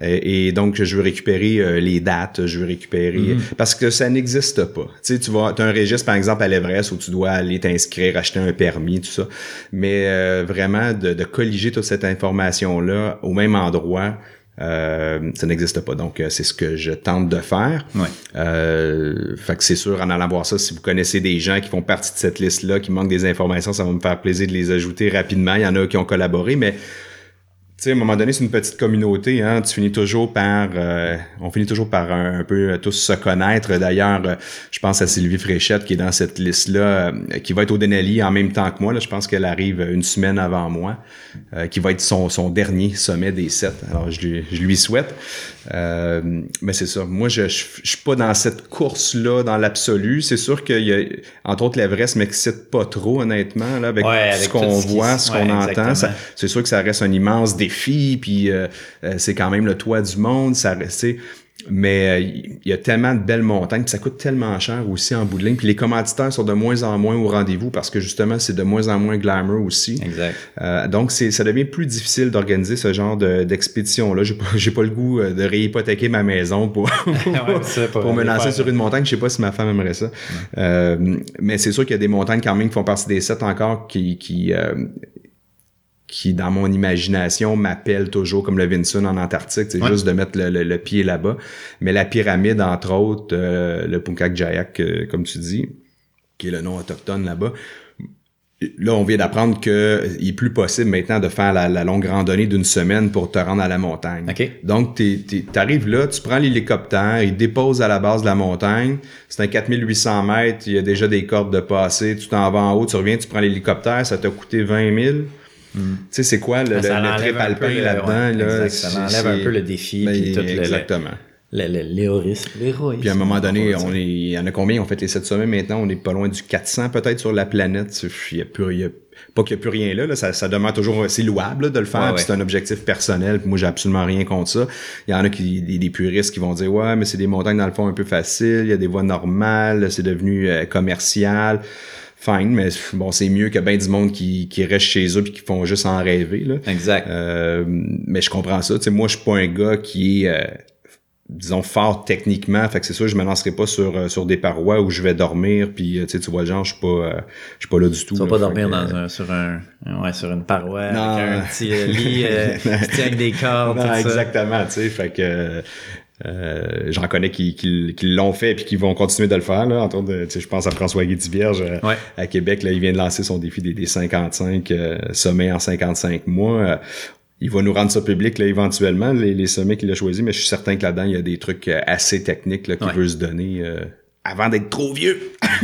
Et, et donc, je veux récupérer euh, les dates, je veux récupérer...
Mhm.
Mm -hmm. Parce que ça n'existe pas. Tu sais, tu vas... as un registre, par exemple, à l'Everest où tu dois aller t'inscrire, acheter un permis, tout ça. Mais euh, vraiment, de, de colliger toute cette information-là au même endroit, euh, ça n'existe pas. Donc, euh, c'est ce que je tente de faire.
Ouais.
Euh, fait que c'est sûr, en allant voir ça, si vous connaissez des gens qui font partie de cette liste-là, qui manquent des informations, ça va me faire plaisir de les ajouter rapidement. Il y en a qui ont collaboré, mais sais, à un moment donné, c'est une petite communauté. Hein, tu finis toujours par, euh, on finit toujours par un, peu tous se connaître. D'ailleurs, euh, je pense à Sylvie Fréchette qui est dans cette liste-là, euh, qui va être au Denali en même temps que moi. Je pense qu'elle arrive une semaine avant moi, euh, qui va être son, dernier sommet des sept. Alors, je lui souhaite. Euh, mais c'est ça. Moi, je, je, je, suis pas dans cette course-là dans l'absolu. C'est sûr qu'il y a, entre autres, l'Everest m'excite pas trop, honnêtement, là, avec,
ouais, avec
ce qu'on voit, ce qu'on
ouais,
entend. C'est sûr que ça reste un immense défi, puis euh, euh, c'est quand même le toit du monde. Ça reste, mais euh, il y a tellement de belles montagnes, puis ça coûte tellement cher aussi en bout de ligne. Puis les commanditaires sont de moins en moins au rendez-vous parce que justement, c'est de moins en moins glamour aussi.
Exact.
Euh, donc, c'est, ça devient plus difficile d'organiser ce genre de, d'expédition-là. J'ai pas, j'ai pas le goût euh, de réhypothéquer ma maison pour, pour,
ça, pour
pour me lancer
faire-
sur une montagne. Je sais pas si ma femme aimerait ça. Euh, mais c'est sûr qu'il y a des montagnes quand même qui font partie des sept encore qui, qui, euh, qui dans mon imagination m'appellent toujours comme le Vinson en Antarctique, c'est
Ouais.
juste de mettre le, le- le pied là-bas. Mais la pyramide, entre autres, euh, le Punkak Jayak, euh, comme tu dis, qui est le nom autochtone là-bas, Là, on vient d'apprendre qu'il est plus possible maintenant de faire la, la longue randonnée d'une semaine pour te rendre à la montagne. Donc, tu arrives là, tu prends l'hélicoptère, il dépose à la base de la montagne. C'est un 4800 mètres, il y a déjà des cordes de passé. Tu t'en vas en haut, tu reviens, tu prends l'hélicoptère, ça t'a coûté 20 000. Tu sais, c'est quoi le, le,
Ça
le trip alpin là-dedans?
ouais,
là,
exact, ça l'enlève un peu le défi,
Ben,
puis tout
Exactement.
Le. L'héroïsme.
Puis à un moment donné, on est, il y en a combien? On fait les 7 sommets maintenant, on est pas loin du 400 peut-être sur la planète. Il y a plus, il y a- pas qu'il n'y a plus rien là, là, ça, ça demeure toujours, c'est louable là, de le faire,
Ouais,
puis
ouais.
c'est un objectif personnel, puis moi j'ai absolument rien contre ça. Il y en a qui, des, des puristes qui vont dire, ouais, mais c'est des montagnes dans le fond un peu faciles, il y a des voies normales, c'est devenu euh, commercial. Fine, mais bon, c'est mieux que ben du monde qui, qui reste chez eux puis qui font juste en rêver. Là.
Exact.
Euh, mais je comprends ça. Tu sais, moi, je suis pas un gars qui est, euh, disons, fort techniquement. Fait que c'est sûr, je me lancerai pas sur, euh, sur des parois où je vais dormir. Puis, euh, tu sais, tu vois genre, je suis pas, euh, je suis pas là du tout.
Tu vas pas dormir
que,
dans un, sur un, ouais, sur une paroi
Non.
avec un petit euh, lit euh, qui tient avec des cordes,
Non,
tout ça.
exactement, tu sais, fait que euh, j'en connais qui, qui, qui l'ont fait puis qui vont continuer de le faire là. Entre autres, de- tu sais, je pense à François Guédivierge euh,
Ouais.
à Québec là, il vient de lancer son défi des, des 55 euh, sommets en 55 mois. Euh, il va nous rendre ça public là, éventuellement, les, les sommets qu'il a choisis, mais je suis certain que là-dedans, il y a des trucs euh, assez techniques là, qu'il
Ouais.
veut se donner euh, avant d'être trop vieux.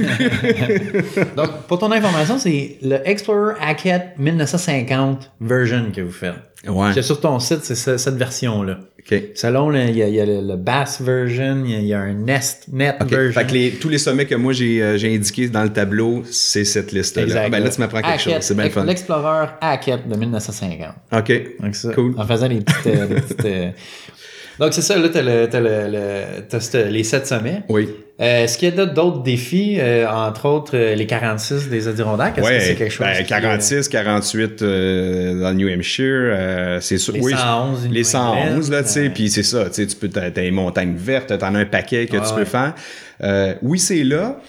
Donc, pour ton information, c'est le Explorer Hackett 1950 version que vous faites.
Ouais.
C'est sur ton site, c'est ce- cette version-là.
OK.
Selon, il y, a, il y a le, le Bass version, il y a, il y a un Nest, Net version.
Fait que les, tous les sommets que moi j'ai euh, j'ai indiqués dans le tableau, c'est cette liste-là.
Exact.
Ben là, tu m'apprends quelque
Hackett,
chose. C'est bien fun.
L'Explorer Hackett de 1950.
OK.
Donc ça,
Cool.
En faisant des petites... euh, des petites, euh, Donc c'est ça, là, t'as, le, t'as, le, le- les sept sommets.
Oui.
Euh, est-ce qu'il y a d'autres défis, euh, entre autres euh, les 46 des Adirondacks? Est-ce que c'est quelque chose
ben,
qui, euh,
46, 48 euh, dans le New Hampshire, c'est sûr.
Les
oui,
111 du
les
New
111 là, tu sais, puis c'est ça, tu sais, tu peux t'as les montagnes vertes, t'en as un paquet que
Ouais,
tu
ouais.
peux faire. Oui, c'est là.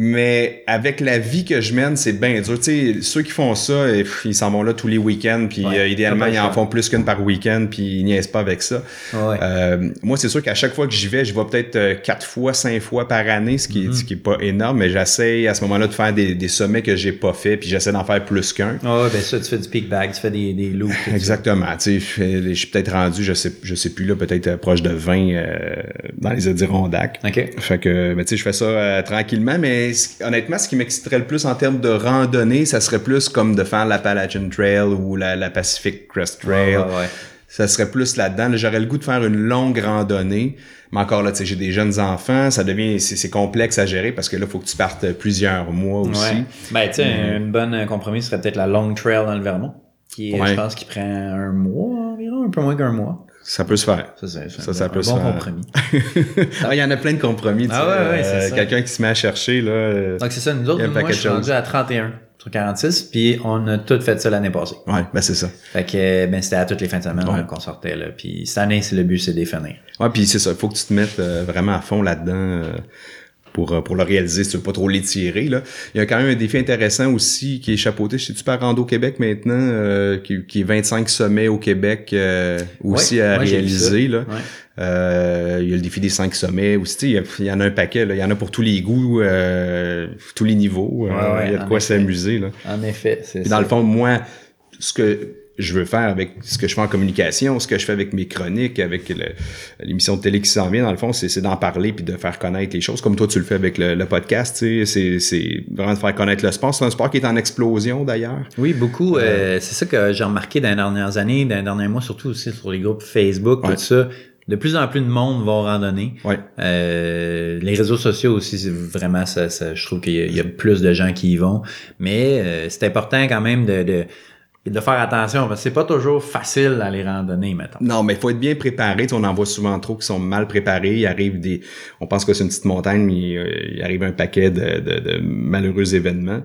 Mais avec la vie que je mène, c'est bien dur. Tu sais, ceux qui font ça, eh, ils s'en vont là tous les week-ends, puis
Ouais,
euh, idéalement, ils en font plus qu'une par week-end, puis ils niaisent pas avec ça.
Ouais.
Euh, moi, c'est sûr qu'à chaque fois que j'y vais, je vais peut-être euh, quatre fois, cinq fois par année, ce qui, est, ce qui est pas énorme, mais j'essaye à ce moment-là de faire des, des sommets que j'ai pas fait, puis j'essaie d'en faire plus qu'un.
Ah ouais, ben ça, tu fais du peak bag, tu fais des, des loops.
Exactement. Tu sais, je suis peut-être rendu, je sais, je sais plus là, peut-être proche de 20 euh, dans les Adirondacks.
OK.
Fait que, ben, tu sais, je fais ça tranquillement, mais honnêtement, ce qui m'exciterait le plus en termes de randonnée, ça serait plus comme de faire l'Appalachian Trail ou la, la Pacific Crest Trail.
Ouais, ouais, ouais.
Ça serait plus là-dedans. Là, J'aurais le goût de faire une longue randonnée. Mais encore là, tu sais, j'ai des jeunes enfants, ça devient, c'est complexe à gérer parce que là, il faut que tu partes plusieurs mois aussi.
Ben, tu sais, une bonne compromis serait peut-être la Long Trail dans le Vermont, qui est,
Ouais.
je pense, qui prend un mois environ, un peu moins qu'un mois.
Ça peut se faire.
Ça,
Ça,
un,
ça
un
peut se
bon
faire.
compromis.
Ah, Il y en a plein de compromis.
Ah ouais, ouais, c'est
Euh,
ça.
Quelqu'un qui se met à chercher, là. euh,
Donc, c'est ça, nous autres,
un
moi, je suis rendu à 31 sur 46, puis on a tout fait ça l'année passée.
Ouais, ben c'est ça.
Fait que, ben, c'était à toutes les fins de semaine
Ouais.
qu'on sortait, là. Puis cette année, c'est le but, c'est de les finir.
Ouais, puis c'est ça. Il faut que tu te mettes euh, vraiment à fond là-dedans euh, pour, euh, pour le réaliser, si tu veux pas trop l'étirer. Là. Il y a quand même un défi intéressant aussi qui est chapeauté chez Super Rando Québec maintenant, euh, qui, qui est 25 sommets au Québec euh, aussi
Ouais,
à
ouais,
réaliser. Là.
Ouais.
Euh, il y a le défi des 5 sommets aussi. Il y, en a un paquet. Là. Il y en a pour tous les goûts, euh, tous les niveaux. Euh, il y a de quoi s'amuser. Là.
En effet, c'est ça.
dans le fond, moi, ce que je veux faire avec ce que je fais en communication, ce que je fais avec mes chroniques, avec l'émission de télé qui s'en vient, dans le fond, c'est d'en parler puis de faire connaître les choses, comme toi tu le fais avec le, le podcast, tu sais, c'est- vraiment de faire connaître le sport. C'est un sport qui est en explosion d'ailleurs.
Oui, beaucoup. euh, c'est ça que j'ai remarqué dans les dernières années, dans les derniers mois, surtout aussi sur les groupes Facebook,
Ouais.
tout ça. De plus en plus de monde vont randonner.
Ouais.
Euh, les réseaux sociaux aussi, c'est vraiment ça, ça- je trouve qu'il y, a- y a plus de gens qui y vont. Mais euh, c'est important quand même de, de- et de faire attention parce que c'est pas toujours facile d'aller randonner maintenant.
Non, mais il faut être bien préparé. on en voit souvent trop qui sont mal préparés. Il arrive des, on pense que c'est une petite montagne, mais euh, il arrive un paquet de, de, de malheureux événements.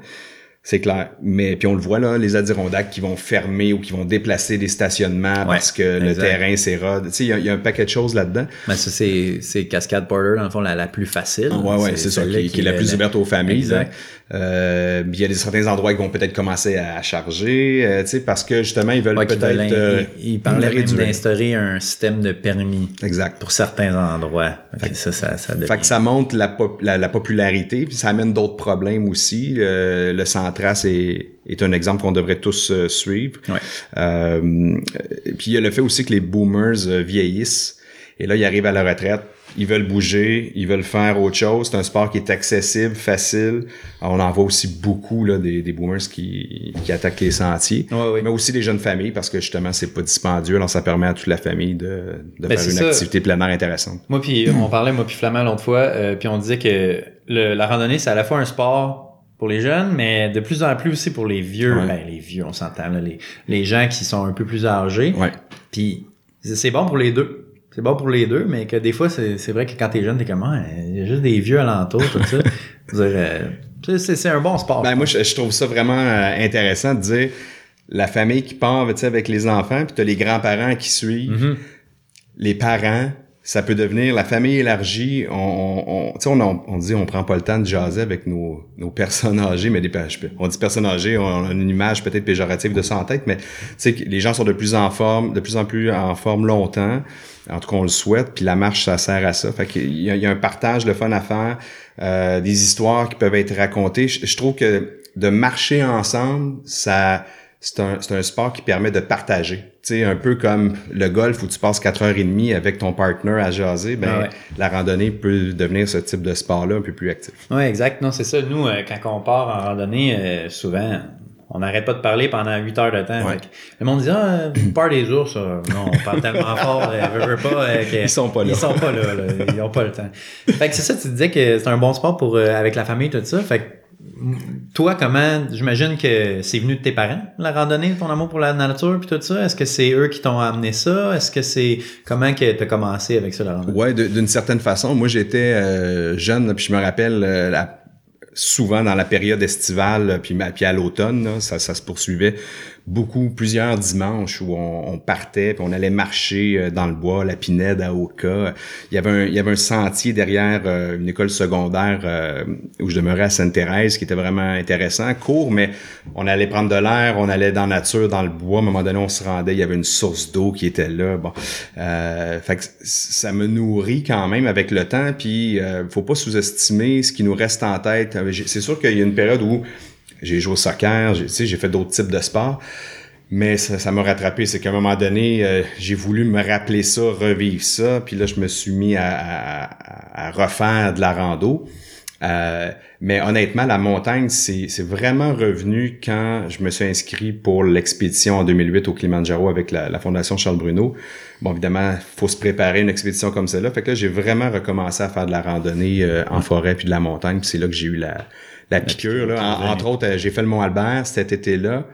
C'est clair. Mais puis on le voit là, les Adirondacks qui vont fermer ou qui vont déplacer des stationnements parce que le terrain s'érode. Tu sais, il y, a un paquet de choses là-dedans.
Mais ça, c'est, c'est Cascade Porter, dans le fond, la, la plus facile.
Ouais, ouais, c'est, ça, qui, qui, est la plus ouverte aux familles. Exact. Euh, il y a des, certains endroits qui vont peut-être commencer à charger, euh, tu sais, parce que justement, ils veulent peut-être...
Euh, ils, parlaient même d'instaurer un système de permis.
Exact.
Pour certains endroits. Fait, ça, ça, ça
Fait que ça monte la, la, popularité, puis ça amène d'autres problèmes aussi. Euh, le Centras est, est un exemple qu'on devrait tous suivre.
Ouais.
puis il y a le fait aussi que les boomers vieillissent, et là, ils arrivent à la retraite ils veulent bouger, ils veulent faire autre chose. C'est un sport qui est accessible, facile. on en voit aussi beaucoup là, des, des boomers qui, qui attaquent les sentiers, mais aussi des jeunes familles parce que justement c'est pas dispendieux. Alors ça permet à toute la famille de, de ben, faire une activité plein air intéressante.
Moi puis on parlait moi puis Flamand l'autre fois, euh, puis on disait que le, la randonnée c'est à la fois un sport pour les jeunes, mais de plus en plus aussi pour les vieux. Ben, les vieux, on s'entend, les, les gens qui sont un peu plus âgés.
Ouais.
Puis c'est bon pour les deux c'est bon pour les deux, mais que des fois, c'est vrai que quand t'es jeune, t'es comme, ah, il y a juste des vieux alentours, tout ça. Euh, c'est un bon sport.
Ben, moi, je, trouve ça vraiment euh, intéressant de dire la famille qui part avec les enfants, puis t'as les grands-parents qui suivent, mm-hmm. les parents, ça peut devenir la famille élargie. On, on, on, on, dit on prend pas le temps de jaser avec nos, nos personnes âgées, mais des, on dit personnes âgées, on a une image peut-être péjorative de ça en tête, mais les gens sont de plus en forme, de plus en plus en forme longtemps. En tout cas, on le souhaite, puis la marche, ça sert à ça. Fait qu'il y, y a un partage de fun à faire, euh, des histoires qui peuvent être racontées. je trouve que de marcher ensemble, ça c'est un, un, sport qui permet de partager. Tu sais, un peu comme le golf où tu passes 4 heures et demie avec ton partner à jaser, ben, la randonnée peut devenir ce type de sport-là un peu plus actif.
Oui, exact. Non, c'est ça. Nous, euh, quand on part en randonnée, euh, souvent, on n'arrête pas de parler pendant 8 heures de temps. le monde dit Ah, peur des ours, non, on parle tellement fort, euh, pas.
ils sont pas là.
Ils sont pas là, ils ont pas le temps. Fait que c'est ça, tu disais que c'est un bon sport pour avec la famille, tout ça. Fait que toi, comment, j'imagine que c'est venu de tes parents, la randonnée, ton amour pour la nature puis tout ça? Est-ce que c'est eux qui t'ont amené ça? Est-ce que c'est, comment que t'as commencé avec ça, la randonnée?
Ouais, d'une certaine façon. Moi, j'étais euh, jeune, puis je me rappelle, euh, souvent dans la période estivale, puis, à l'automne, ça se poursuivait beaucoup, plusieurs dimanches où on, partait, puis on allait marcher euh, dans le bois, la Pinède à Oka. Il y avait un, il y avait un sentier derrière euh, une école secondaire euh, où je demeurais à Sainte-Thérèse qui était vraiment intéressant, court, mais on allait prendre de l'air, on allait dans la nature, dans le bois. À un moment donné, on se rendait, il y avait une source d'eau qui était là. Bon, euh, fait que ça me nourrit quand même avec le temps, puis euh, faut pas sous-estimer ce qui nous reste en tête. C'est sûr qu'il y a une période où j'ai joué au soccer, j'ai, fait d'autres types de sports. Mais ça, m'a rattrapé. C'est qu'à un moment donné, euh, j'ai voulu me rappeler ça, revivre ça. Puis là, je me suis mis à, à, refaire de la rando. Euh, mais honnêtement, la montagne, c'est, vraiment revenu quand je me suis inscrit pour l'expédition en 2008 au Kilimanjaro avec la, la Fondation Charles Bruno. Bon, évidemment, faut se préparer une expédition comme celle-là. Fait que là, j'ai vraiment recommencé à faire de la randonnée euh, en forêt puis de la montagne. C'est là que j'ai eu la, la piqûre. Là. entre autres, euh, j'ai fait le Mont Albert cet été-là.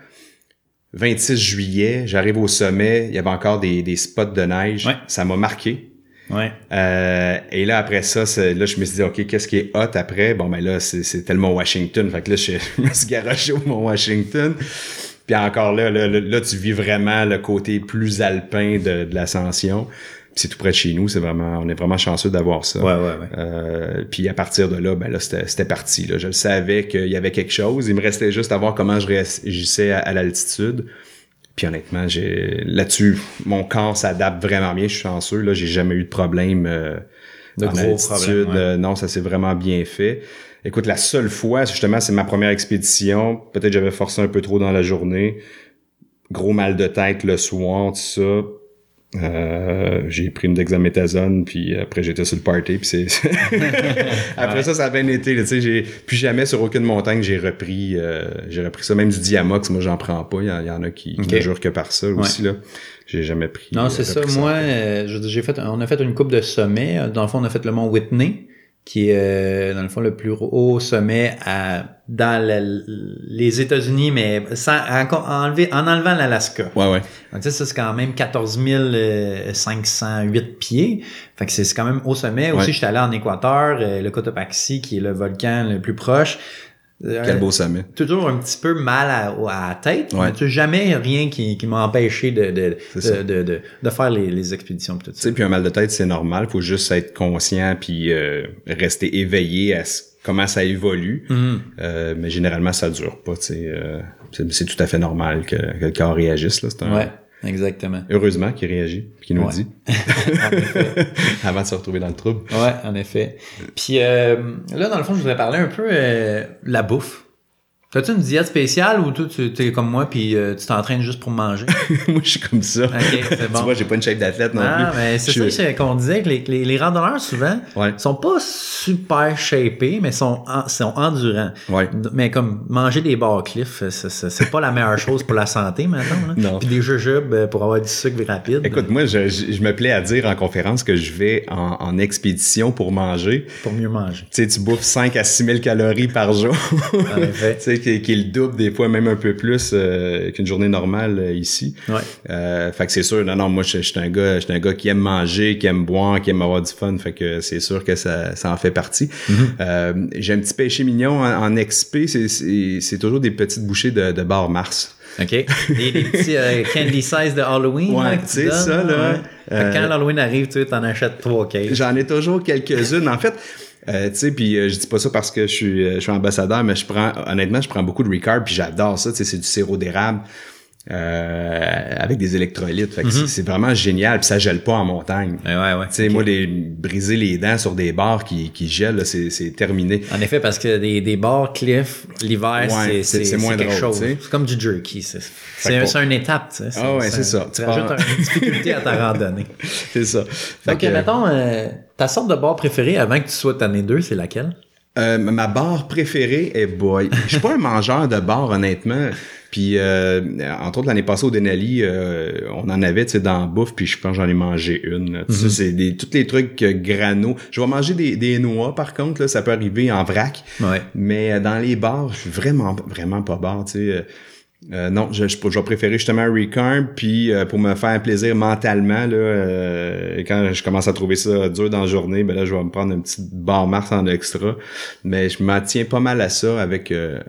26 juillet, j'arrive au sommet, il y avait encore des, des spots de neige. Ça m'a marqué.
Ouais.
Euh, et là, après ça, là, je me suis dit, OK, qu'est-ce qui est hot après? Bon, ben là, c'est tellement Washington. Fait que là, je, me suis garoché au Mont Washington. Puis encore là, là, là, tu vis vraiment le côté plus alpin de, de l'ascension c'est tout près de chez nous, c'est vraiment, on est vraiment chanceux d'avoir ça.
Ouais, ouais, ouais.
Euh, puis à partir de là, ben là, c'était parti. Là. Je le savais qu'il y avait quelque chose. Il me restait juste à voir comment je réagissais à, l'altitude. Puis honnêtement, j'ai là-dessus, mon corps s'adapte vraiment bien. Je suis chanceux. Là, j'ai jamais eu de problème euh,
de gros altitude.
Euh, non, ça s'est vraiment bien fait. Écoute, la seule fois, justement, c'est ma première expédition. Peut-être j'avais forcé un peu trop dans la journée. Gros mal de tête le soir, tout ça euh, j'ai pris une dexaméthasone puis après j'étais sur le party puis c'est après ça ça a bien été tu sais j'ai plus jamais sur aucune montagne j'ai repris euh, j'ai repris ça. Même du diamox moi j'en prends pas. Il y, en a qui, ne jurent que par ça aussi là. J'ai jamais pris
non c'est ça. moi euh, j'ai fait on a fait une coupe de sommet. Dans le fond on a fait le mont Whitney qui est, euh, dans le fond, le plus haut sommet à, dans le- les États-Unis, mais sans, en, enlever- en enlevant l'Alaska.
Ouais, ouais.
Donc, ça, c'est quand même 14 508 pieds. Fait que c'est c'est quand même au sommet. Aussi,
Ouais.
j'étais allé en Équateur, euh, le Cotopaxi, qui est le volcan le plus proche.
Quel beau sommet.
toujours un petit peu mal à, à la tête,
Ouais.
mais tu sais, jamais rien qui, qui m'a empêché de, de, de, de, de, faire les, les expéditions tout
Tu
ça.
sais, puis un mal de tête, c'est normal. Faut juste être conscient puis euh, rester éveillé à ce- comment ça évolue.
Mhm.
Euh, mais généralement, ça dure pas. euh, c'est c'est tout à fait normal que, que le corps réagisse. Là. C'est un-
Ouais, exactement.
Heureusement qu'il réagit, puis qu'il nous
Ouais.
dit, avant de se retrouver dans le trouble.
Ouais, en effet. Puis euh, là, dans le fond, je voudrais parler un peu euh, de la bouffe. T'as-tu une diète spéciale ou toi, tu es comme moi puis euh, tu t'entraînes juste pour manger?
Moi, je suis comme ça.
Ok, c'est bon.
Tu vois, j'ai pas une shape d'athlète non
Ah,
plus.
mais c'est
Je-
ça qu'on disait que les, les, les randonneurs, souvent,
Ouais.
sont pas super shapés, mais sont, en- sont endurants.
Ouais.
Mais comme manger des bar cliff, c'est- pas la meilleure chose pour la santé maintenant. Là.
Non.
Puis des jujubes euh, pour avoir du sucre rapide.
Écoute, moi, je, je, je me plais à dire en conférence que je vais en, en expédition pour manger.
pour mieux manger.
Tu sais, tu bouffes 5 à 6 000 calories par jour.
En effet.
sais, qui, qui est le double, des fois même un peu plus euh, qu'une journée normale euh, ici.
Ouais.
Euh, fait que c'est sûr, non, non, moi, je je suis un gars, je suis un gars qui aime manger, qui aime boire, qui aime avoir du fun. Fait que c'est sûr que ça, ça en fait partie.
Mm-hmm.
J'ai un petit péché mignon en, en XP, c'est- toujours des petites bouchées de, de bar Mars.
OK. Des, des petits euh, candy size de Halloween.
Ouais,
tu
c'est
donnes,
ça, là.
ouais.
Euh,
quand l'Halloween arrive, tu t'en achètes trois cases.
J'en ai toujours quelques-unes. En fait, euh, tu sais, puis euh, je dis pas ça parce que je suis, euh, je suis ambassadeur, mais je prends, honnêtement, je prends beaucoup de Ricard, puis j'adore ça. Tu sais, c'est du sirop d'érable euh, avec des électrolytes. Fait que c'est- c'est vraiment génial, puis ça gèle pas en montagne.
Ouais, ouais, ouais.
Tu sais, moi, les, briser les dents sur des barres qui, qui gèlent, c'est terminé.
En effet, parce que des, des bars cliff, l'hiver,
Ouais,
c'est-
moins
quelque
drôle,
chose. C'est comme du jerky. C'est une étape. tu sais.
Ah ouais, c'est ça.
Tu rajoutes une difficulté à ta randonnée.
C'est ça. Fait
Donc,
que,
mettons, euh, ta sorte de bar préférée avant que tu sois année 2, c'est laquelle?
Euh, ma barre préférée est boy. Je suis pas un mangeur de bar, honnêtement. Puis, euh, entre autres, l'année passée au Denali, euh, on en avait, tu sais, dans la bouffe, puis je pense que j'en ai mangé une. Tu sais, c'est des, tous les trucs euh, grano. Je vais manger des, des noix, par contre, là, ça peut arriver en vrac.
Ouais.
Mais euh, dans les bars, je suis vraiment, vraiment pas bar, tu sais. Euh, euh, non, je, je, je vais préférer justement un recarb, puis euh, pour me faire plaisir mentalement, là, euh, quand je commence à trouver ça dur dans la journée, ben là, je vais me prendre une petite barre Mars en extra. Mais je m'en tiens pas mal à ça avec euh,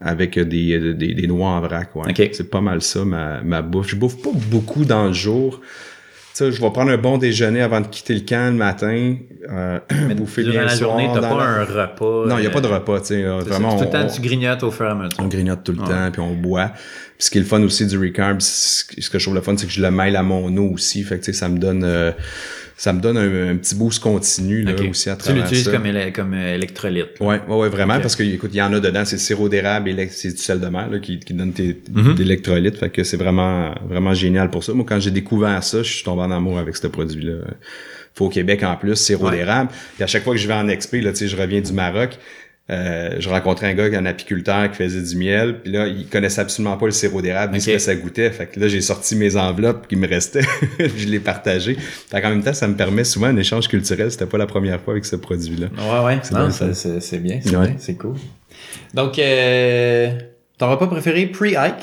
avec des, des, des noix en vrac, ouais.
Ok.
C'est pas mal ça, ma, ma bouffe. Je bouffe pas beaucoup dans le jour. Tu sais, je vais prendre un bon déjeuner avant de quitter le camp le matin, euh, bouffer
Durant
bien
la
soir,
journée, t'as pas
la-
un repas.
Non, il n'y a
euh,
pas de repas, tu sais. euh. Vraiment,
Tout le temps,
on-
tu grignotes au fur et à mesure.
on grignote tout le temps, puis on boit. Puis ce qui est le fun aussi du recarb, ce que je trouve le fun, c'est que je le mêle à mon eau aussi. Fait que tu sais, ça me donne euh, ça me donne un, un petit boost continu là,
Ok.
aussi à
Tu
travers
l'utilises
ça.
comme, éle- comme euh, électrolyte. là.
Ouais, ouais, ouais, vraiment, parce que écoute, il y en a dedans, c'est sirop d'érable et c'est du sel de mer là, qui, qui donne tes,
Mhm.
électrolytes. Fait que c'est vraiment, vraiment génial pour ça. Moi, quand j'ai découvert ça, je suis tombé en amour avec ce produit-là. Faut au Québec en plus, sirop
Ouais.
d'érable. Puis à chaque fois que je vais en expé, là, tu sais, je reviens du Maroc. Euh, je rencontrais un gars, un apiculteur qui faisait du miel, puis là, il connaissait absolument pas le sirop d'érable, ni ce que ça goûtait. Fait que là, j'ai sorti mes enveloppes qui me restaient, je les partagé. Fait qu'en même temps, ça me permet souvent un échange culturel. C'était pas la première fois avec ce produit-là.
Ouais, ouais.
C'est
c'est bien, c'est
Ouais.
bien, c'est cool. Donc, euh, ton repas préféré pre-hike?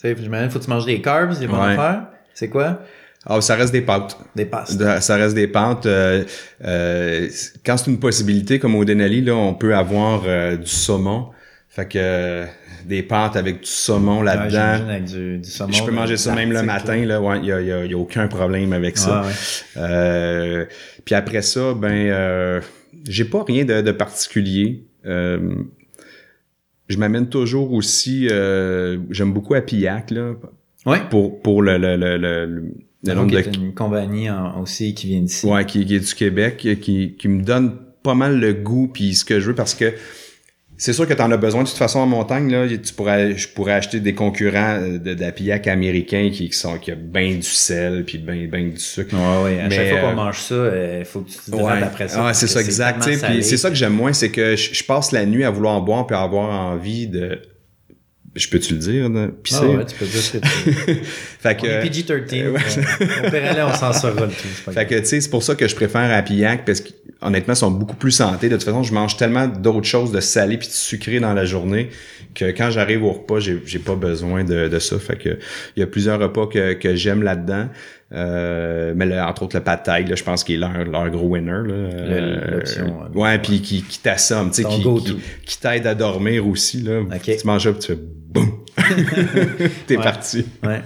Tu sais, j'imagine, faut que tu manges des carbs, des bonnes
Ouais.
affaires. C'est quoi?
Ah, ça reste des pâtes.
Des pastes.
De- ça reste des pentes. euh, euh, quand c'est une possibilité, comme au Denali, là, on peut avoir euh, du saumon. Fait que euh, des pâtes avec du saumon
Ouais,
là-dedans.
avec du, du saumon.
je peux manger ça même le matin, là. Ouais, y a, y a- y a aucun problème avec ça.
Ouais, ouais.
Euh, puis après ça, ben, euh, j'ai pas rien de, de particulier. Euh, je m'amène toujours aussi. euh, J'aime beaucoup Apillac là,
Ouais.
pour pour le le le, le, nombre de
c'est une compagnie en- aussi qui vient d'ici.
Ouais, qui, qui est du Québec, qui, qui me donne pas mal le goût puis ce que je veux parce que c'est sûr que tu en as besoin de toute façon en montagne là, tu pourrais je pourrais acheter des concurrents euh, de d'Apillac américains qui, qui sont qui a bien du sel puis ben ben du sucre.
Ouais, ouais. À
Mais,
chaque fois qu'on
euh,
mange ça, il faut que tu te
Ouais,
après ça.
Ah,
parce
c'est ça exact, puis c'est ça que j'aime moins, c'est que je, je passe la nuit à vouloir boire puis à avoir envie de je peux-tu le dire, là? pisser?
Ah ouais, tu peux dire ce que tu veux.
Fait que,
On est PG-13. euh, on on s'en saura le tout.
Fait que, tu sais, c'est pour ça que je préfère à Pillac parce qu'honnêtement, ils sont beaucoup plus santé. De toute façon, je mange tellement d'autres choses de salé puis de sucré dans la journée que quand j'arrive au repas, j'ai, j'ai pas besoin de, de ça. Fait que, il y a plusieurs repas que, que j'aime là-dedans. Euh, mais entre autres, le pad là, je pense qu'il est leur, leur gros winner. Là. Euh,
euh,
ouais, puis qui, qui t'assomme, tu sais, qui, qui, qui t'aide à dormir aussi. Là.
Ok.
Tu manges puis tu fais boum! T'es
Ouais.
parti.
Ouais.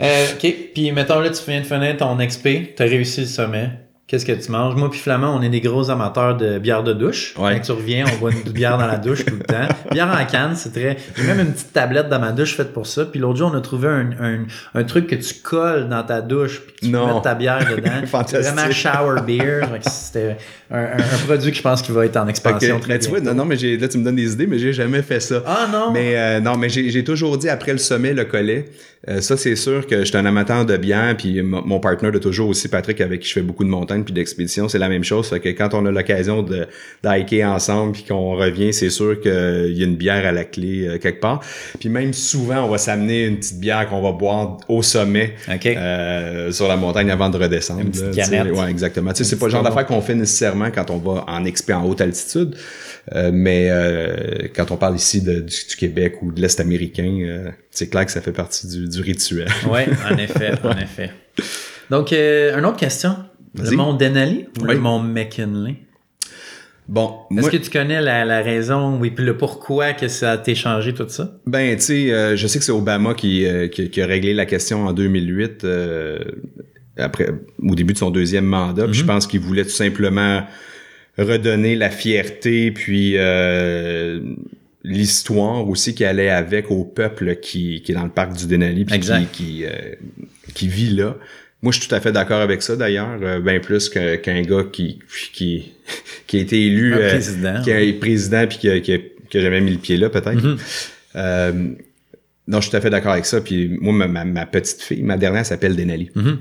Euh, OK. Puis, mettons, là, tu viens de finir ton XP. Tu as réussi le sommet. Qu'est-ce que tu manges? Moi puis Flamand, on est des gros amateurs de bière de douche.
Ouais.
Quand tu reviens, on boit une bière dans la douche tout le temps. Bière en canne, c'est très... J'ai même une petite tablette dans ma douche faite pour ça. Puis l'autre jour, on a trouvé un, un, un truc que tu colles dans ta douche puis que tu
Non.
mettre ta bière dedans. C'est
Fantastique.
vraiment shower beer. C'était un, un- produit que je pense qui va être en expansion très
Mais tu vois, non, non, mais là, tu me donnes des idées, mais j'ai jamais fait ça.
Ah non!
Mais euh, non, mais j'ai toujours dit après le sommet, le collet. euh, ça, c'est sûr que j'étais un amateur de bière, puis mon partner de toujours aussi, Patrick, avec qui je fais beaucoup de puis d'expéditions, c'est la même chose. Fait que quand on a l'occasion de d'hiker ensemble puis qu'on revient, c'est sûr qu'il y a une bière à la clé euh, quelque part. Puis même souvent, on va s'amener une petite bière qu'on va boire au sommet euh, sur la montagne avant de redescendre.
Une petite
là. Ouais, exactement. Tu sais, c'est pas le genre d'affaire qu'on fait nécessairement quand on va en expé en haute altitude. Euh, mais euh, quand on parle ici de, du, du Québec ou de l'Est américain, euh, c'est clair que ça fait partie du, du rituel.
Oui, en effet, en effet. Donc, euh, une autre question. Le mont Denali ou
Oui.
le mont McKinley?
Bon,
Est-ce
moi,
que tu connais la, la raison, oui, puis le pourquoi que ça a été changé, tout ça?
ben, tu sais, euh, je sais que c'est Obama qui, euh, qui, qui a réglé la question en 2008, euh, après, au début de son deuxième mandat. Puis je
Mhm.
pense qu'il voulait tout simplement redonner la fierté, puis l'histoire aussi qui allait avec au peuple qui, qui est dans le parc du Denali, puis qui,
Exact.
qui, qui vit là. Moi, je suis tout à fait d'accord avec ça, d'ailleurs, euh, bien plus qu'un gars qui, qui, qui a été élu
Un
euh,
président.
qui est président puis qui a, qui a, qui a jamais mis le pied là, peut-être.
Mhm.
Euh, non, je suis tout à fait d'accord avec ça. Puis moi, ma, petite fille, ma dernière s'appelle Denali.
Mhm.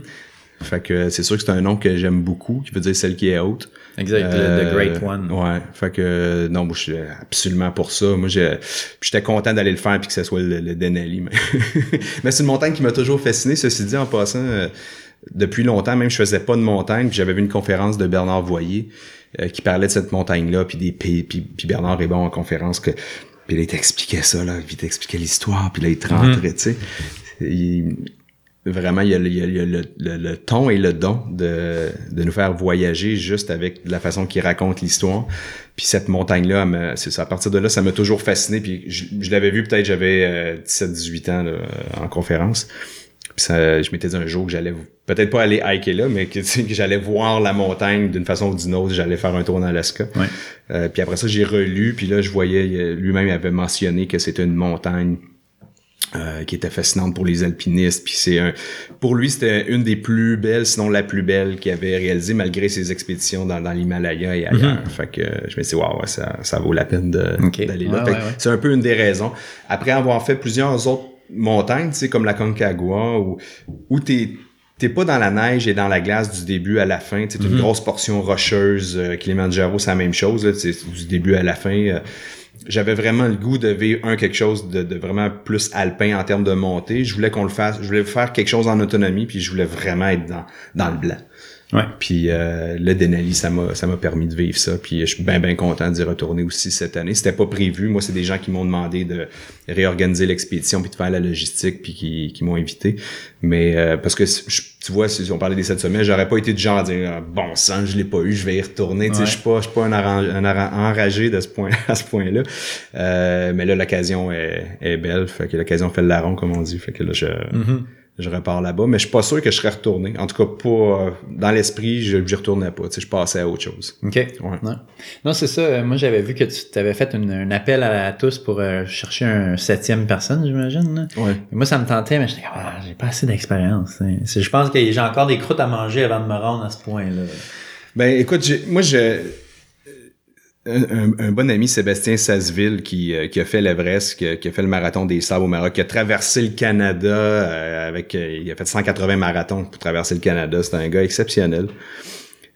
Fait que c'est sûr que c'est un nom que j'aime beaucoup, qui veut dire celle qui est haute.
Exact,
Euh,
the Great One.
Ouais. Fait que non, moi je suis absolument pour ça. Moi j'étais content d'aller le faire puis que ce soit le, le Denali. Mais, mais c'est une montagne qui m'a toujours fasciné. Ceci dit, en passant, euh, depuis longtemps, même je faisais pas de montagne. Puis j'avais vu une conférence de Bernard Voyer euh, qui parlait de cette montagne-là, puis des puis, puis, Bernard est bon en conférence que puis là, il t'expliquait ça, là, puis il t'expliquait l'histoire, puis là, il te rentrait, tu sais. Il- Vraiment, il y a, le, il y a- il y a le, le- le ton et le don de, de nous faire voyager juste avec la façon qu'il raconte l'histoire. Puis cette montagne-là, c'est ça, à partir de là, ça m'a toujours fasciné. Puis je, je l'avais vu peut-être, j'avais euh, 17-18 ans là, en conférence. Puis ça, je m'étais dit un jour que j'allais peut-être pas aller hiker là, mais que, que j'allais voir la montagne d'une façon ou d'une autre. J'allais faire un tour en Alaska.
Ouais.
Euh, puis après ça, j'ai relu, puis là, je voyais, euh, lui-même avait mentionné que c'était une montagne euh, qui était fascinante pour les alpinistes. Puis c'est un, pour lui, c'était une des plus belles, sinon la plus belle qu'il avait réalisée malgré ses expéditions dans, dans l'Himalaya et ailleurs. Fait que euh, je me suis dit, waouh, ça, ça vaut la peine d'aller là.
Ouais.
C'est un peu une des raisons. Après avoir fait plusieurs autres montagnes, tu sais, comme la Concagua, où, où t'es T'es pas dans la neige et dans la glace du début à la fin. C'est
Mhm.
une grosse portion rocheuse. Euh, Kilimanjaro, c'est la même chose. là. Du début à la fin. Euh, j'avais vraiment le goût de vivre un quelque chose de, de vraiment plus alpin en termes de montée. Je voulais qu'on le fasse. Je voulais faire quelque chose en autonomie, puis je voulais vraiment être dans, dans le blanc.
Ouais.
Puis euh, le Denali, ça m'a ça m'a permis de vivre ça. Puis je suis bien bien content d'y retourner aussi cette année. C'était pas prévu. Moi, c'est des gens qui m'ont demandé de réorganiser l'expédition puis de faire la logistique puis qui, qui m'ont invité. Mais euh, parce que je- tu vois, si on parlait des sept semaines, j'aurais pas été du genre à dire Ah, bon sang, je l'ai pas eu, je vais y retourner. Tu sais, je suis pas je suis pas un, un enragé de ce point à ce point-là. Euh, mais là, l'occasion est, est belle. Fait que l'occasion fait le larron, comme on dit. Fait que là, je
Mhm.
Je repars là-bas, mais je suis pas sûr que je serais retourné. En tout cas, pas euh, dans l'esprit, je j'y retournais pas. Tu sais, je passais à autre chose.
OK.
Ouais.
Non, non c'est ça. Euh, Moi, j'avais vu que tu avais fait une- un appel à, tous pour euh, chercher un septième personne, j'imagine.
Ouais.
Et Moi, ça me tentait, mais j'étais comme, ah, j'ai pas assez d'expérience. hein. Je pense que j'ai encore des croûtes à manger avant de me rendre à ce point-là.
Ben, écoute, j'ai- moi, je un, bon ami, Sébastien Sasseville, qui, euh, a fait l'Everest, qui, a- fait le marathon des sables au Maroc, qui a traversé le Canada euh, avec, euh, il a fait 180 marathons pour traverser le Canada. C'est un gars exceptionnel.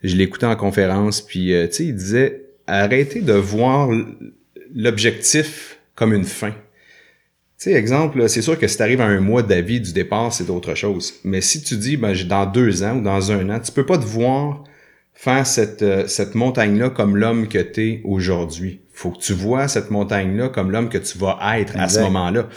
Je l'écoutais en conférence, puis euh, tu sais, il disait arrêtez de voir l'objectif comme une fin. sais, exemple, c'est sûr que si tu à un mois d'avis du départ, c'est autre chose. Mais si tu dis, ben, dans deux ans ou dans un an, tu peux pas te voir faire cette, euh, cette montagne-là comme l'homme que tu es aujourd'hui. faut que tu vois cette montagne-là comme l'homme que tu vas être à ce moment-là.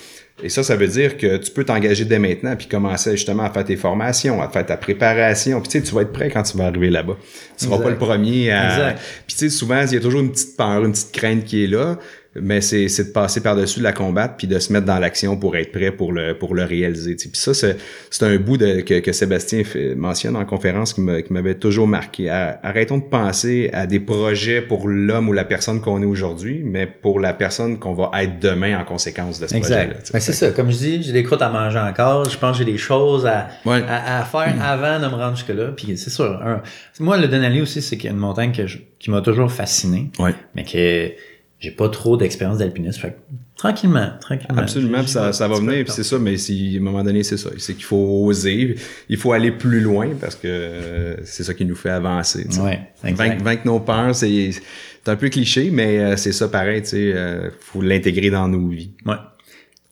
Et ça, ça veut dire que tu peux t'engager dès maintenant puis commencer justement à faire tes formations, à faire ta préparation. Puis tu sais, tu vas être prêt quand tu vas arriver là-bas. Tu seras pas le premier à... Exact. Puis tu sais, souvent, il y a toujours une petite peur, une petite crainte qui est là mais c'est, c'est de passer par-dessus de la combattre puis de se mettre dans l'action pour être prêt pour le pour le réaliser. Puis ça, c'est, c'est un bout de, que, que Sébastien fait, mentionne en conférence qui, qui m'avait toujours marqué. Arrêtons de penser à des projets pour l'homme ou la personne qu'on est aujourd'hui, mais pour la personne qu'on va être demain en conséquence de ce projet-là.
Ben, c'est ça. Comme je dis, j'ai des croûtes à manger encore. Je pense que j'ai des choses à, à, faire avant de me rendre jusque-là. Puis c'est sûr. moi, le Denali aussi, c'est qu'il y a une montagne que qui m'a toujours fasciné.
Ouais.
Mais que j'ai pas trop d'expérience d'alpinisme. Fait tranquillement, tranquillement.
Absolument, ça, ça va venir, puis c'est ça, mais si, à un moment donné, c'est ça. C'est qu'il faut oser, il faut aller plus loin parce que c'est ça qui nous fait avancer.
Ouais,
vaincre, vaincre, nos peurs, c'est un peu cliché, mais euh, c'est ça pareil, tu sais, euh, faut l'intégrer dans nos vies.
Ouais.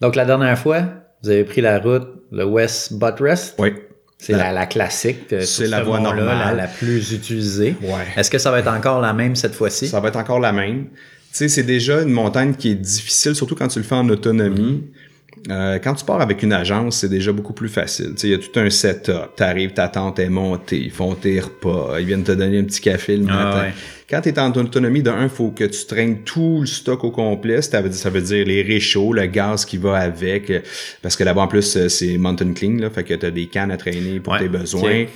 Donc la dernière fois, vous avez pris la route, le West Buttress.
Oui.
C'est la, la, classique.
C'est la voie normale.
La, la, plus utilisée.
Ouais.
Est-ce que ça va être encore la même cette fois-ci?
Ça va être encore la même. Tu sais, c'est déjà une montagne qui est difficile, surtout quand tu le fais en autonomie. Euh, quand tu pars avec une agence, c'est déjà beaucoup plus facile. Il y a tout un setup. T'arrives, ta tente est montée, ils font tes repas, ils viennent te donner un petit café le ah matin. Quand tu es en autonomie, d'un, il faut que tu traînes tout le stock au complet. Ça veut, ça veut dire les réchauds, le gaz qui va avec. Parce que là-bas, en plus, c'est mountain clean, là, fait que tu as des cannes à traîner pour tes besoins. Euh,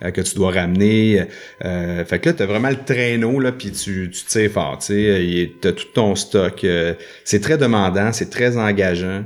que tu dois ramener. Euh, fait que là, tu as vraiment le traîneau, là, puis tu, tu tires fort, tu sais, tu as tout ton stock. Euh, c'est très demandant, c'est très engageant.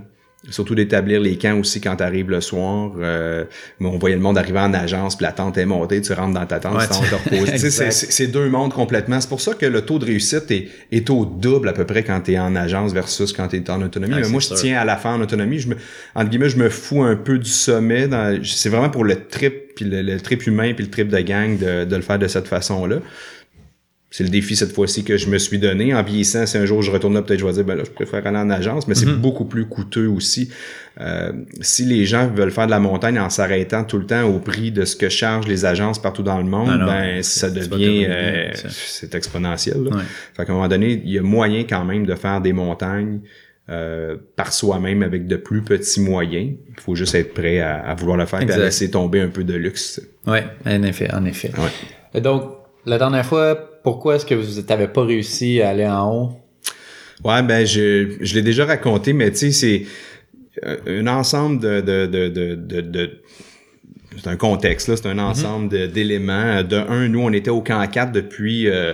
Surtout d'établir les camps aussi quand tu arrives le soir. Euh, on voyait le monde arriver en agence, puis la tente est montée, tu rentres dans ta tente, tu te c'est deux mondes complètement. C'est pour ça que le taux de réussite est, est au double à peu près quand tu es en agence versus quand tu es en autonomie. Mais moi, je tiens à la fin en autonomie. Je me, entre guillemets, je me fous un peu du sommet. C'est vraiment pour le trip, puis le, trip humain, puis le trip de gang de, de le faire de cette façon-là c'est le défi cette fois-ci que je me suis donné. En vieillissant, si un jour je retourne là, peut-être je vais dire, ben là, je préfère aller en agence, mais c'est mhm. beaucoup plus coûteux aussi. Euh, si les gens veulent faire de la montagne en s'arrêtant tout le temps au prix de ce que chargent les agences partout dans le monde, ben ça devient, euh, c'est exponentiel. Là. Fait qu'à un moment donné, il y a moyen quand même de faire des montagnes euh, par soi-même avec de plus petits moyens. Il faut juste être prêt à, vouloir le faire et à laisser tomber un peu de luxe.
Oui, en effet, en effet. Et donc, la dernière fois, pourquoi est-ce que vous n'avez pas réussi à aller en haut?
Ouais, ben je, je l'ai déjà raconté, mais tu sais, c'est un ensemble de, de, de, de, de c'est un contexte, là, c'est un mhm. ensemble d'éléments. De un, nous, on était au camp 4 depuis euh,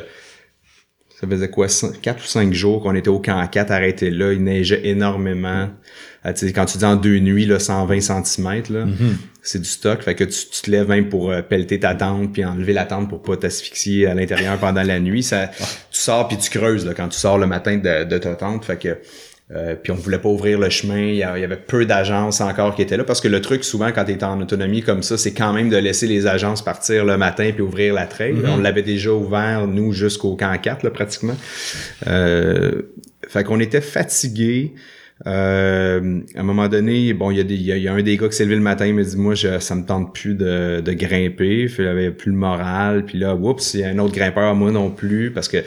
ça faisait quoi, 4 ou 5 jours qu'on était au camp 4 arrêté là, il neigeait énormément. Euh, quand tu dis en deux nuits, là, 120 cm, là, mm-hmm. C'est du stock. Fait que tu, te lèves même pour euh, pelleter ta tente puis enlever la tente pour pas t'asphyxier à l'intérieur pendant la nuit. Ça, tu sors puis tu creuses là, quand tu sors le matin de, de ta tente. Fait que euh, puis on voulait pas ouvrir le chemin, il y avait peu d'agences encore qui étaient là parce que le truc souvent quand tu es en autonomie comme ça, c'est quand même de laisser les agences partir le matin puis ouvrir la trail. Mm-hmm. On l'avait déjà ouvert nous jusqu'au camp 4 là, pratiquement. Euh, fait qu'on était fatigués. Euh, à un moment donné, bon, il y, a des, y, a un des gars qui s'est levé le matin, il m'a dit moi je, ça me tente plus de, de grimper, il avait plus le moral, puis là, oups, il y a un autre grimpeur, moi non plus, parce que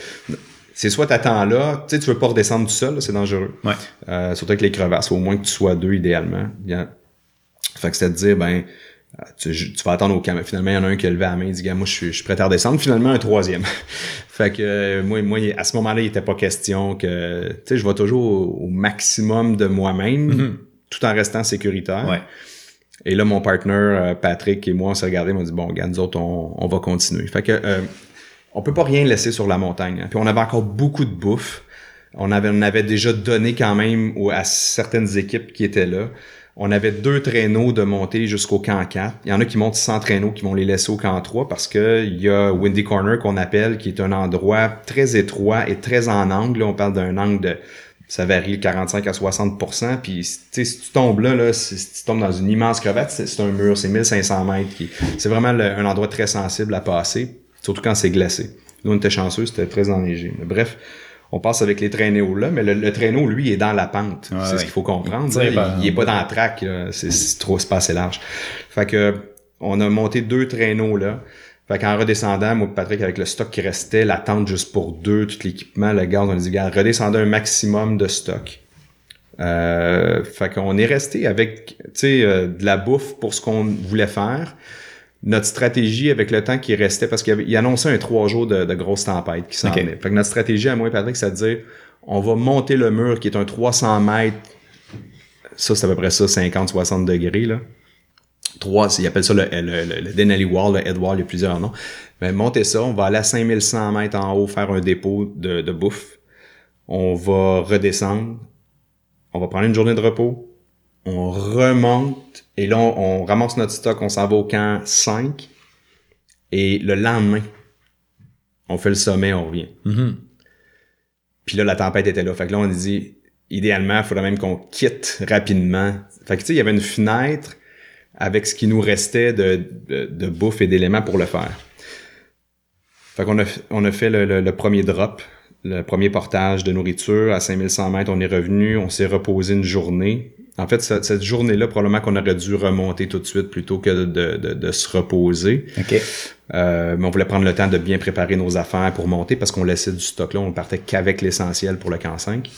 c'est soit t'attends là, tu sais, tu veux pas redescendre tout seul, c'est dangereux.
Ouais.
Euh, surtout avec les crevasses, au moins que tu sois deux idéalement. Bien. Fait que c'est de dire, ben, tu, tu, vas attendre au camp. Finalement, il y en a un qui a levé la main et dit, moi, je suis, je suis prêt à redescendre. Finalement, un troisième. fait que euh, moi, moi, à ce moment-là, il était pas question que, tu sais, je vais toujours au, maximum de moi-même, mm-hmm. tout en restant sécuritaire.
Ouais.
Et là, mon partner, Patrick et moi, on s'est regardé, on m'a dit, bon, gars, nous autres, on, on va continuer. Fait que, on peut pas rien laisser sur la montagne. Hein. Puis on avait encore beaucoup de bouffe. On avait, on avait déjà donné quand même à certaines équipes qui étaient là. On avait deux traîneaux de montée jusqu'au camp 4. Il y en a qui montent sans traîneaux, qui vont les laisser au camp 3 parce que il y a Windy Corner qu'on appelle, qui est un endroit très étroit et très en angle. on parle d'un angle de ça varie de 45 à 60% Puis si tu tombes là, là si, tu tombes dans une immense crevette, c'est un mur, c'est 1500 mètres. C'est vraiment un endroit très sensible à passer surtout quand c'est glacé. Nous, on était chanceux, c'était très enneigé. Mais bref, on passe avec les traîneaux là, mais le, traîneau, lui, est dans la pente. c'est ce qu'il faut comprendre. Il, est pas dans la track, c'est trop, c'est pas assez large. Fait que on a monté deux traîneaux là. Fait qu'en redescendant, moi Patrick, avec le stock qui restait, la tente juste pour deux, tout l'équipement, le gaz, on a dit, regarde, redescendant un maximum de stock. Euh, fait qu'on est resté avec, tu sais, euh, de la bouffe pour ce qu'on voulait faire. Notre stratégie avec le temps qui restait, parce qu'il annonçait un trois jours de, de grosse tempête qui s'en Fait que notre stratégie à moi et Patrick, c'est de dire, on va monter le mur qui est un 300 mètres. Ça, c'est à peu près ça, 50-60 degrés, là. Trois, ils appellent ça le, le, le, Denali Wall, le Head Wall, il y a plusieurs noms. Mais monter ça, on va aller à 5100 mètres en haut faire un dépôt de, de bouffe. On va redescendre. On va prendre une journée de repos. On remonte. Et là, on, ramasse notre stock. On s'en va au camp 5. Et le lendemain, on fait le sommet, on revient.
Mm-hmm.
Puis là, la tempête était là. Fait que là, on dit, idéalement, il faudrait même qu'on quitte rapidement. Fait que tu sais, il y avait une fenêtre avec ce qui nous restait de, de, bouffe et d'éléments pour le faire. Fait qu'on a, on a fait le, premier drop, le premier portage de nourriture à 5100 mètres. On est revenu, on s'est reposé une journée. En fait, cette, journée-là, probablement qu'on aurait dû remonter tout de suite plutôt que de, de, de se reposer.
OK.
Euh, mais on voulait prendre le temps de bien préparer nos affaires pour monter parce qu'on laissait du stock là. On partait qu'avec l'essentiel pour le camp 5.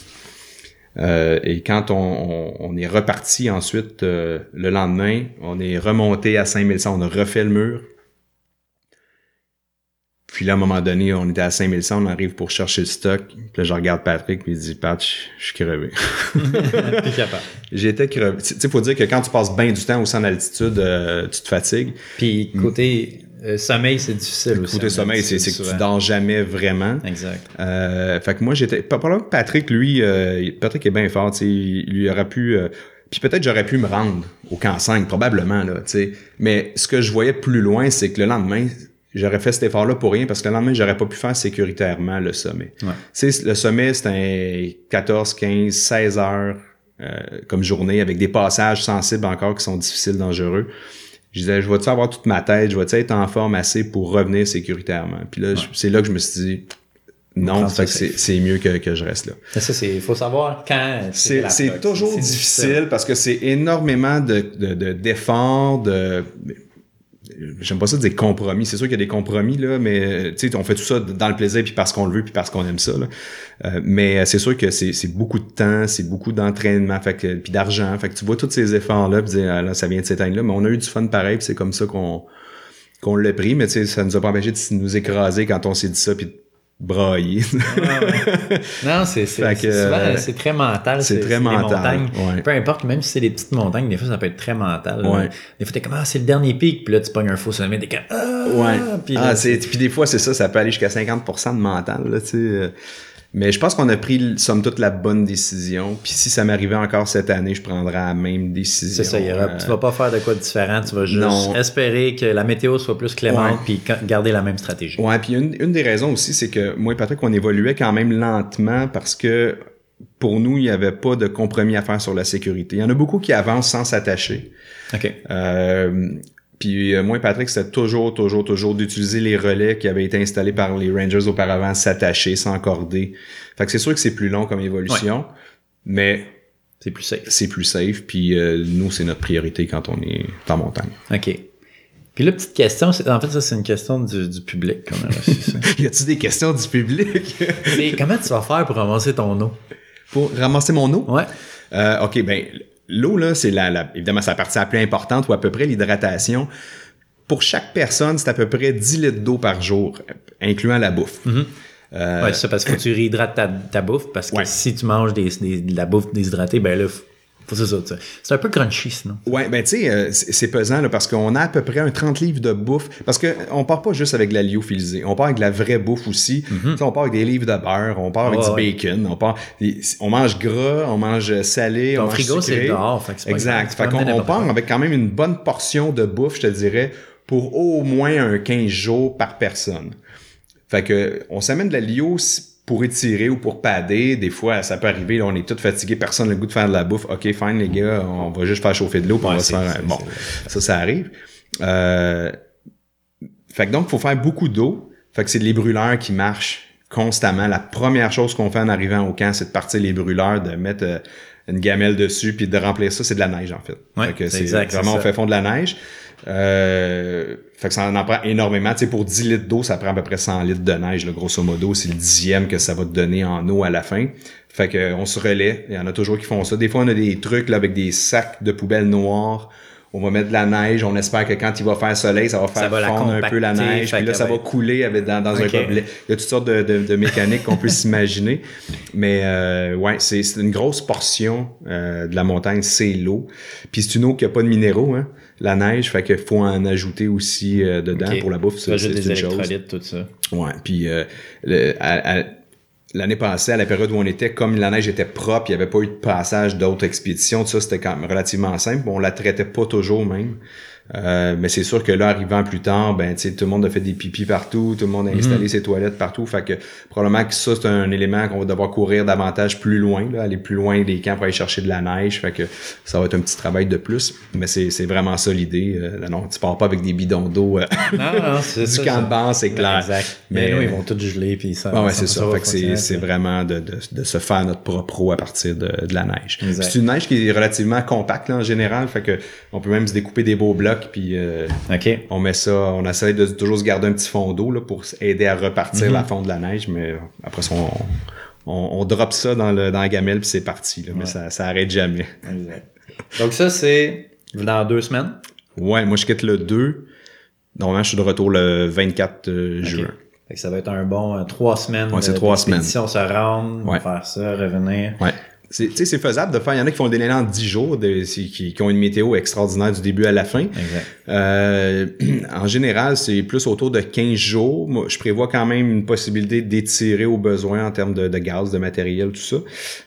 Euh, et quand on, est reparti ensuite euh, le lendemain, on est remonté à 5100, on a refait le mur. Puis là, à un moment donné, on était à 5100, on arrive pour chercher le stock. Puis là, je regarde Patrick, puis il dit, Pat, je suis crevé.
T'es capable.
J'étais crevé. Tu sais, faut dire que quand tu passes bien du temps au en altitude, euh, tu te fatigues.
Puis côté euh, sommeil, c'est difficile aussi.
Côté sommeil, c'est que tu dors jamais vraiment.
Exact.
Euh, fait que moi, j'étais. Probablement que Patrick, lui, euh, Patrick est bien fort, tu sais, il lui aurait pu. Euh, puis peut-être j'aurais pu me rendre au camp 5, probablement, là, tu sais. Mais ce que je voyais plus loin, c'est que le lendemain, j'aurais fait cet effort-là pour rien parce que le lendemain, j'aurais pas pu faire sécuritairement le sommet.
Ouais.
Tu sais, le sommet, c'est un 14, 15, 16 heures comme journée avec des passages sensibles encore qui sont difficiles, dangereux je disais, je vais-tu avoir toute ma tête, je vais-tu être en forme assez pour revenir sécuritairement? Puis là, c'est là que je me suis dit, non, c'est mieux que, que je reste là.
Ça, c'est, il faut savoir quand.
C'est toujours difficile, parce que c'est énormément de, de, d'efforts, de, j'aime pas ça dire compromis. C'est sûr qu'il y a des compromis, là, mais on fait tout ça dans le plaisir, puis parce qu'on le veut, puis parce qu'on aime ça. Là. Euh, mais c'est sûr que c'est beaucoup de temps, c'est beaucoup d'entraînement, puis d'argent. Fait que tu vois tous ces efforts-là, puis ah, là, ça vient de s'éteindre là. Mais on a eu du fun pareil, puis c'est comme ça qu'on qu'on l'a pris, mais ça nous a pas empêché de nous écraser quand on s'est dit ça, puis brailler.
Non, c'est euh, c'est très mental.
C'est très mental.
Peu importe, même si c'est des petites montagnes, des fois ça peut être très mental. Des fois t'es comme ah c'est le dernier pic, puis là tu pognes un faux sommet, t'es comme ah.
Ouais. Puis, ah, puis des fois c'est ça, ça peut aller jusqu'à 50% de mental là, tu sais. Mais je pense qu'on a pris, somme toute, la bonne décision. Puis si ça m'arrivait encore cette année, je prendrais la même décision.
C'est ça, y aura, tu vas pas faire de quoi de différent. Tu vas juste espérer que la météo soit plus clémente puis garder la même stratégie.
Ouais, puis une, une des raisons aussi, c'est que moi et Patrick, on évoluait quand même lentement parce que pour nous, il n'y avait pas de compromis à faire sur la sécurité. Il y en a beaucoup qui avancent sans s'attacher.
OK.
Euh, puis euh, moi et Patrick, c'était toujours, toujours, toujours d'utiliser les relais qui avaient été installés par les Rangers auparavant, s'attacher, s'encorder. Fait que c'est sûr que c'est plus long comme évolution, mais
c'est plus safe.
C'est plus safe, puis euh, nous, c'est notre priorité quand on est en montagne.
OK. Puis la petite question, en fait, ça, c'est une question du, public qu'on a reçu ça.
y a-tu des questions du public?
comment tu vas faire pour ramasser ton eau?
Pour ramasser mon eau?
Ouais.
Euh, OK, ben L'eau, là, c'est la, évidemment, c'est la partie la plus importante ou à peu près l'hydratation. Pour chaque personne, c'est à peu près 10 litres d'eau par jour, incluant la bouffe.
Mm-hmm. Euh, ouais, c'est ça, parce que tu réhydrates ta, bouffe, parce que si tu manges des, de la bouffe déshydratée, ben là, c'est un peu crunchy, sinon.
Ouais, ben tu sais, euh, c'est pesant là, parce qu'on a à peu près un 30 livres de bouffe. Parce qu'on on part pas juste avec de la lyophilisée. On part avec de la vraie bouffe aussi. Mm-hmm. On part avec des livres de beurre, on part avec du bacon, on part. On mange gras, on mange salé,
Ton
on mange
frigo, c'est dehors.
exact. Fait qu'on on part avec quand même une bonne portion de bouffe, je te dirais, pour au moins un 15 jours par personne. Fait que on s'amène de la lyo pour étirer ou pour pader, des fois, ça peut arriver, là, on est tous fatigués, personne n'a le goût de faire de la bouffe. OK, fine, les gars, on va juste faire chauffer de l'eau, on va se faire... Bon, ça, ça arrive. Euh... Fait que donc, il faut faire beaucoup d'eau. Fait que c'est les brûleurs qui marchent constamment. La première chose qu'on fait en arrivant au camp, c'est de partir les brûleurs, de mettre euh, une gamelle dessus, puis de remplir ça, c'est de la neige en fait.
Ouais,
Fait
c'est
vraiment on fait fond de la neige. Euh, fait que ça en prend énormément. Tu sais, pour 10 litres d'eau, ça prend à peu près 100 litres de neige, là, grosso modo. C'est le dixième que ça va te donner en eau à la fin. Fait que on se relaie. Il y en a toujours qui font ça. Des fois, on a des trucs là, avec des sacs de poubelles noirs. On va mettre de la neige. On espère que quand il va faire soleil, ça va faire
va
fondre un peu la neige. Puis là, ça
va
couler avec, dans, un gobelet. Il y a toutes sortes de, de, de mécaniques qu'on peut s'imaginer. Mais euh, ouais, c'est c'est une grosse portion euh, de la montagne, c'est l'eau. Puis c'est une eau qui a pas de minéraux, hein, la neige, fait qu'il faut en ajouter aussi euh, dedans pour la bouffe. Ça, C'est
des
une chose.
tout ça.
Ouais, puis euh, le- à- à- l'année passée, à la période où on était, comme la neige était propre, il n'y avait pas eu de passage d'autres expéditions, tout ça, c'était quand même relativement simple. On la traitait pas toujours même. Euh, mais c'est sûr que là, arrivant plus tard, ben, tu sais, tout le monde a fait des pipis partout, tout le monde a installé ses toilettes partout. Fait que probablement que ça, c'est un élément qu'on va devoir courir davantage plus loin, là, aller plus loin des camps pour aller chercher de la neige. Fait que ça va être un petit travail de plus. Mais c'est c'est vraiment ça l'idée. Euh, non, tu pars pas avec des bidons d'eau euh, du
ça.
camp de base, c'est clair.
Exact. Mais,
Mais-
nous, ils vont tous geler, puis ça.
Ah ouais, c'est ça. Fait que c'est, vraiment de, de, de se faire notre propre eau à partir de, de la neige. C'est une neige qui est relativement compacte là, en général, fait que on peut même se découper des beaux blocs puis euh, on met ça, on essaie de toujours se garder un petit fond d'eau là, pour aider à repartir
Mhm.
la fonte de la neige, mais après ça, on, on, on drop ça dans, le, dans la gamelle puis c'est parti. Là, Mais
Ouais.
ça, ça arrête jamais.
Exact. Donc ça, c'est dans deux semaines?
Ouais, moi je quitte le 2. Normalement, je suis de retour le 24 euh, juin.
Fait que ça va être un bon euh, trois semaines.
Ouais, c'est trois
d'expédition, se rendre,
Ouais.
faire ça, revenir.
Ouais. C'est, tu sais, c'est faisable de faire. Il y en a qui font des délais en 10 jours, de- qui, qui ont une météo extraordinaire du début à la fin.
Exact.
Euh, en général, c'est plus autour de 15 jours. Moi, je prévois quand même une possibilité d'étirer au besoin en termes de, de gaz, de matériel, tout ça.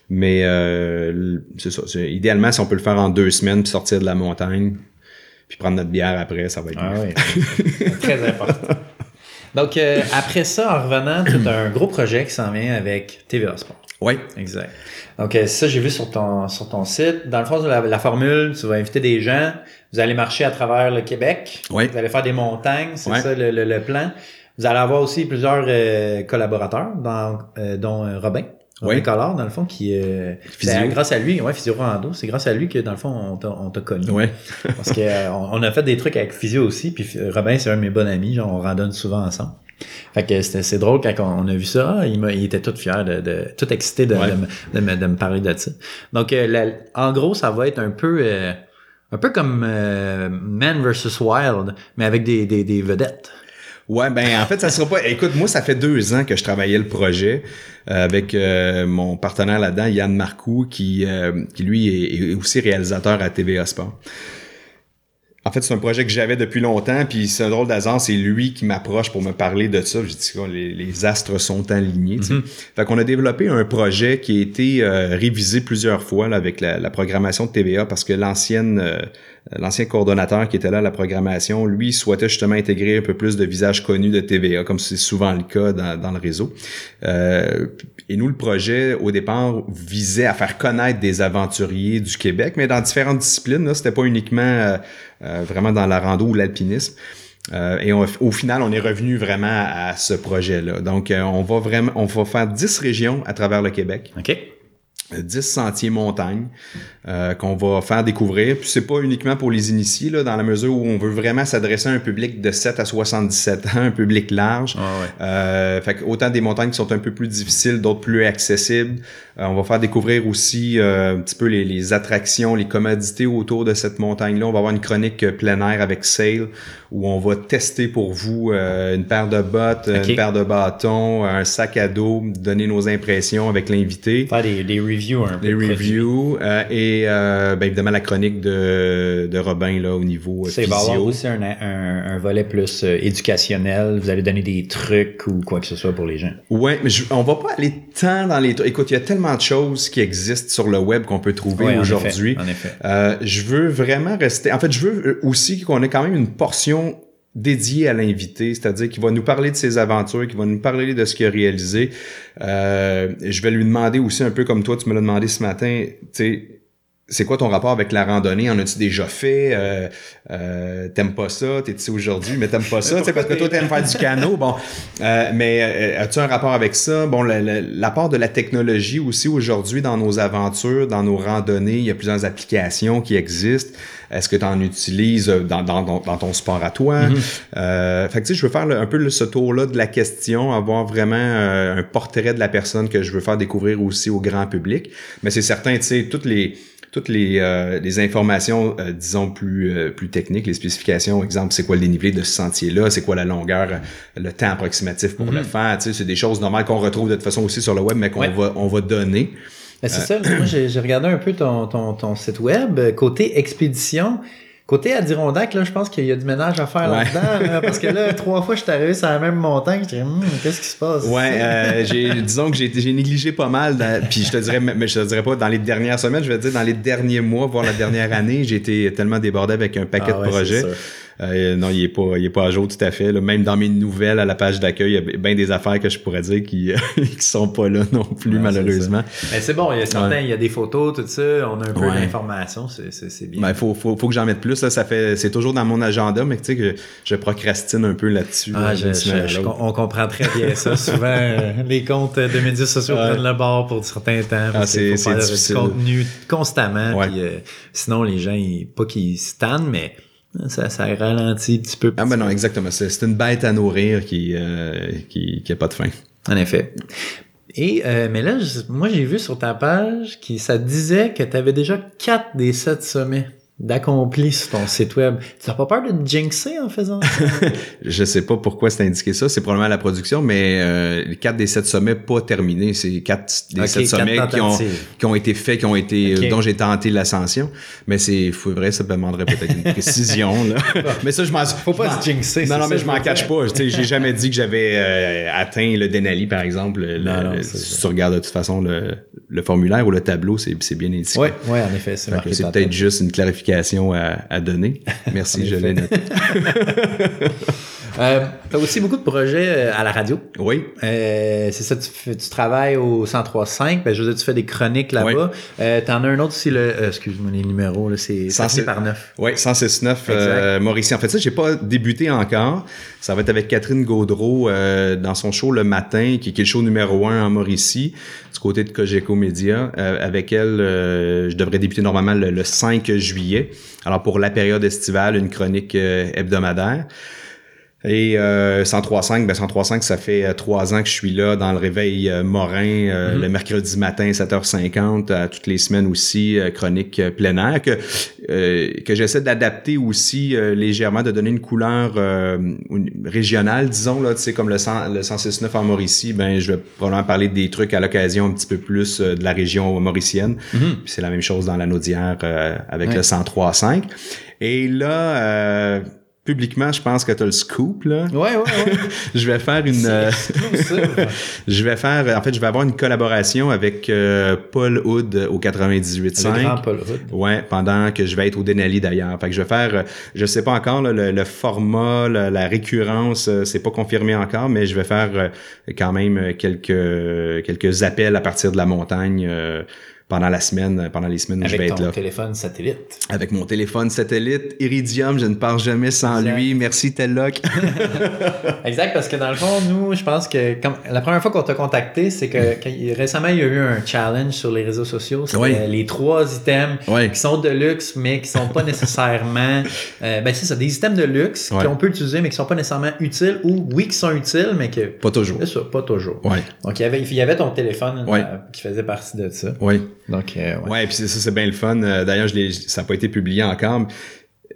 Mais euh, c'est ça. Idéalement, si on peut le faire en deux semaines, puis sortir de la montagne, puis prendre notre bière après, ça va être
Ah
mieux.
oui. Très important. Donc, euh, après ça, en revenant, tu as un gros projet qui s'en vient avec TVA Sport.
Ouais.
Exact. Donc, euh, ça, j'ai vu sur ton, sur ton site. Dans le fond, la, la formule, tu vas inviter des gens, vous allez marcher à travers le Québec,
Ouais.
vous allez faire des montagnes, c'est ça le, le- le plan. Vous allez avoir aussi plusieurs euh, collaborateurs, dans, euh, dont euh, Robin.
Ouais.
Collard, dans le fond, qui euh, c'est grâce à lui, ouais, Physio Rando, c'est grâce à lui que dans le fond on t'a, on t'a connu.
Ouais.
Parce que euh, on, on a fait des trucs avec Physio aussi, puis euh, Robin c'est un de mes bons amis, genre on randonne souvent ensemble. Fait que c'était c'est drôle quand on, on a vu ça, ah, il, m'a- il était tout fier de, de tout excité de,
Ouais.
de, me- de me, de me parler de ça. Donc euh, la- en gros ça va être un peu euh, un peu comme euh, Man vs Wild, mais avec des, des, des vedettes.
Ouais, ben en fait, ça sera pas. Écoute, moi, ça fait deux ans que je travaillais le projet euh, avec euh, mon partenaire là-dedans, Yann Marcoux, qui, euh, qui lui est, est aussi réalisateur à TVA Sport. En fait, c'est un projet que j'avais depuis longtemps, puis c'est un drôle d'hasard, c'est lui qui m'approche pour me parler de ça. J'ai dit, oh, les, les astres sont alignés. tu sais. Fait qu'on a développé un projet qui a été euh, révisé plusieurs fois là, avec la, la programmation de TVA parce que l'ancienne euh, l'ancien coordonnateur qui était là à la programmation, lui, souhaitait justement intégrer un peu plus de visages connus de TVA, comme c'est souvent le cas dans, dans le réseau. Euh, et nous, le projet, au départ, visait à faire connaître des aventuriers du Québec, mais dans différentes disciplines. Là, c'était pas uniquement euh, euh, vraiment dans la rando ou l'alpinisme. Euh, et au final, on est revenu vraiment à ce projet-là. Donc, euh, on va vraiment, on va faire 10 régions à travers le Québec. 10 sentiers montagnes euh, qu'on va faire découvrir. Puis c'est pas uniquement pour les initiés, là, dans la mesure où on veut vraiment s'adresser à un public de 7 à 77 ans, un public large.
Ah ouais.
Euh, fait que autant des montagnes qui sont un peu plus difficiles, d'autres plus accessibles. Euh, on va faire découvrir aussi euh, un petit peu les, les attractions, les commodités autour de cette montagne-là. On va avoir une chronique plein air avec Sail où on va tester pour vous euh, une paire de bottes, une paire de bâtons, un sac à dos, donner nos impressions avec l'invité
Faire des, des reviews un peu.
les
de produits.
reviews euh, et euh, ben, évidemment la chronique de, de Robin là au niveau
il va avoir aussi un, un, un volet plus éducationnel. Vous allez donner des trucs ou quoi que ce soit pour les gens.
Ouais, mais je- on va pas aller tant dans les trucs. Écoute, il y a tellement de choses qui existent sur le web qu'on peut trouver
Ouais, en
aujourd'hui.
effet, En effet.
Je veux vraiment rester. En fait, je veux aussi qu'on ait quand même une portion dédiée à l'invité, c'est-à-dire qu'il va nous parler de ses aventures, qu'il va nous parler de ce qu'il a réalisé. Euh, je vais lui demander aussi un peu comme toi, tu me l'as demandé ce matin, tu sais, c'est quoi ton rapport avec la randonnée? En as-tu déjà fait? Euh, euh, t'aimes pas ça? T'es ici aujourd'hui, mais t'aimes pas ça? parce que toi, t'aimes faire du canot. Bon, euh, mais as-tu un rapport avec ça? Bon, l'apport de la technologie aussi aujourd'hui dans nos aventures, dans nos randonnées, il y a plusieurs applications qui existent. Est-ce que tu en utilises dans, dans, dans, ton sport à toi? Mm-hmm. fait que tu sais, je veux faire un peu ce tour-là de la question, avoir vraiment un portrait de la personne que je veux faire découvrir aussi au grand public. Mais c'est certain, tu sais, toutes les toutes les, euh, les informations, euh, disons, plus, euh, plus techniques, les spécifications, exemple, c'est quoi le dénivelé de ce sentier-là, c'est quoi la longueur, le temps approximatif pour le mhm. faire, tu sais, c'est des choses normales qu'on retrouve de toute façon aussi sur le web, mais qu'on va, on va donner.
c'est ça, moi j'ai regardé un peu ton, ton, ton site web, côté expédition, Côté Adirondack, là, je pense qu'il y a du ménage à faire là-dedans. parce que là, trois fois, je suis arrivé sur la même montagne. Je hum, qu'est-ce qui se passe?
Ouais, euh, j'ai, disons que j'ai, négligé pas mal. puis je te dirais, mais je te dirais pas dans les dernières semaines, je vais te dire dans les derniers mois, voire la dernière année, j'ai été tellement débordé avec un paquet ah de projets. Euh, non, il est pas, il est pas à jour tout à fait. Même dans mes nouvelles à la page d'accueil, il y a bien des affaires que je pourrais dire qui, qui sont pas là non plus, malheureusement.
Mais c'est bon, il y a certains, il y a des photos, tout ça, on a un peu d'informations, c'est bien.
Ben, faut, faut, faut que j'en mette plus. Là, ça fait, c'est toujours dans mon agenda, mais tu sais que je procrastine un peu là-dessus.
Ah, on comprend très bien ça. Souvent, euh, les comptes de médias sociaux prennent le bord pour certains temps. Ah, c'est du contenu constamment. Euh, sinon, les gens, ils, pas qu'ils se tannent, mais ça, ça ralentit un petit peu.
Ah ben non, exactement. C'est une bête à nourrir qui, euh, qui, qui a pas de fin.
En effet. Et euh, mais là, moi j'ai vu sur ta page que ça disait que tu avais déjà quatre des sept sommets d'accompli sur ton site web. Tu n'as pas peur de te jinxer en faisant ça?
je sais pas pourquoi c'est indiqué ça. C'est probablement la production, mais euh, les quatre des sept sommets pas terminés. C'est quatre des sept sommets qui ont, qui ont été faits, qui ont été, euh, dont j'ai tenté l'ascension. Mais c'est, vrai, ça demanderait peut-être une précision, là. mais ça, je m'en
Faut pas se jinxer.
Non, non, mais je m'en cache pas. Tu sais, j'ai jamais dit que j'avais euh, atteint le Denali, par exemple. Non, si tu regardes de toute façon le, le formulaire ou le tableau, c'est, bien indiqué.
Oui, ouais, en effet. C'est
peut-être juste une clarification à, donner. Merci, je l'ai noté.
Euh, tu as aussi beaucoup de projets euh, à la radio.
Oui.
Euh, c'est ça, tu, tu, travailles au 103.5. Ben, je veux dire, tu fais des chroniques là-bas. Euh, tu en as un autre aussi, le, euh, excuse-moi les numéros, c'est 106 par 9.
Oui, 106.9 euh, Mauricie. En fait, ça, j'ai pas débuté encore. Ça va être avec Catherine Gaudreau dans son show le matin, qui, est le show numéro un en Mauricie, du côté de Cogeco Media. avec elle, je devrais débuter normalement le 5 juillet. Alors, pour la période estivale, une chronique hebdomadaire. Et euh, 103.5, ben 103.5, ça fait euh, trois ans que je suis là dans le réveil euh, Morin, euh, mm-hmm. le mercredi matin, 7h50, à toutes les semaines aussi, chronique plein air, que, que j'essaie d'adapter aussi légèrement, de donner une couleur régionale, disons, là, tu sais, comme le, 100, le 106.9 en Mauricie, ben je vais probablement parler des trucs à l'occasion un petit peu plus de la région mauricienne. Mm-hmm. Puis c'est la même chose dans la Naudière avec le 103.5. Et là publiquement, je pense que tu as le scoop là.
Ouais, ouais, ouais.
je vais faire une euh, je vais faire en fait, je vais avoir une collaboration avec euh, Paul Hood au 98.5.
Paul Hood.
Ouais, pendant que je vais être au Denali d'ailleurs. Fait que je vais faire euh, je sais pas encore le, format, la récurrence, c'est pas confirmé encore, mais je vais faire quand même quelques quelques appels à partir de la montagne pendant la semaine, pendant les semaines où je vais être là.
Avec ton téléphone satellite.
Avec mon téléphone satellite, Iridium, je ne pars jamais sans lui. Merci Telloc.
exact, parce que dans le fond, nous, je pense que la première fois qu'on t'a contacté, c'est que récemment, il y a eu un challenge sur les réseaux sociaux. C'était les trois items qui sont de luxe, mais qui sont pas nécessairement... euh, ben c'est ça, des items de luxe qu'on peut utiliser, mais qui sont pas nécessairement utiles, ou oui, qui sont utiles, mais que...
Pas toujours.
C'est ça, pas toujours. Donc, il y avait, il y avait ton téléphone euh, qui faisait partie de ça.
Oui.
Donc, euh,
ouais. ouais, puis ça, c'est bien le fun. Euh, d'ailleurs, je ça n'a pas été publié encore.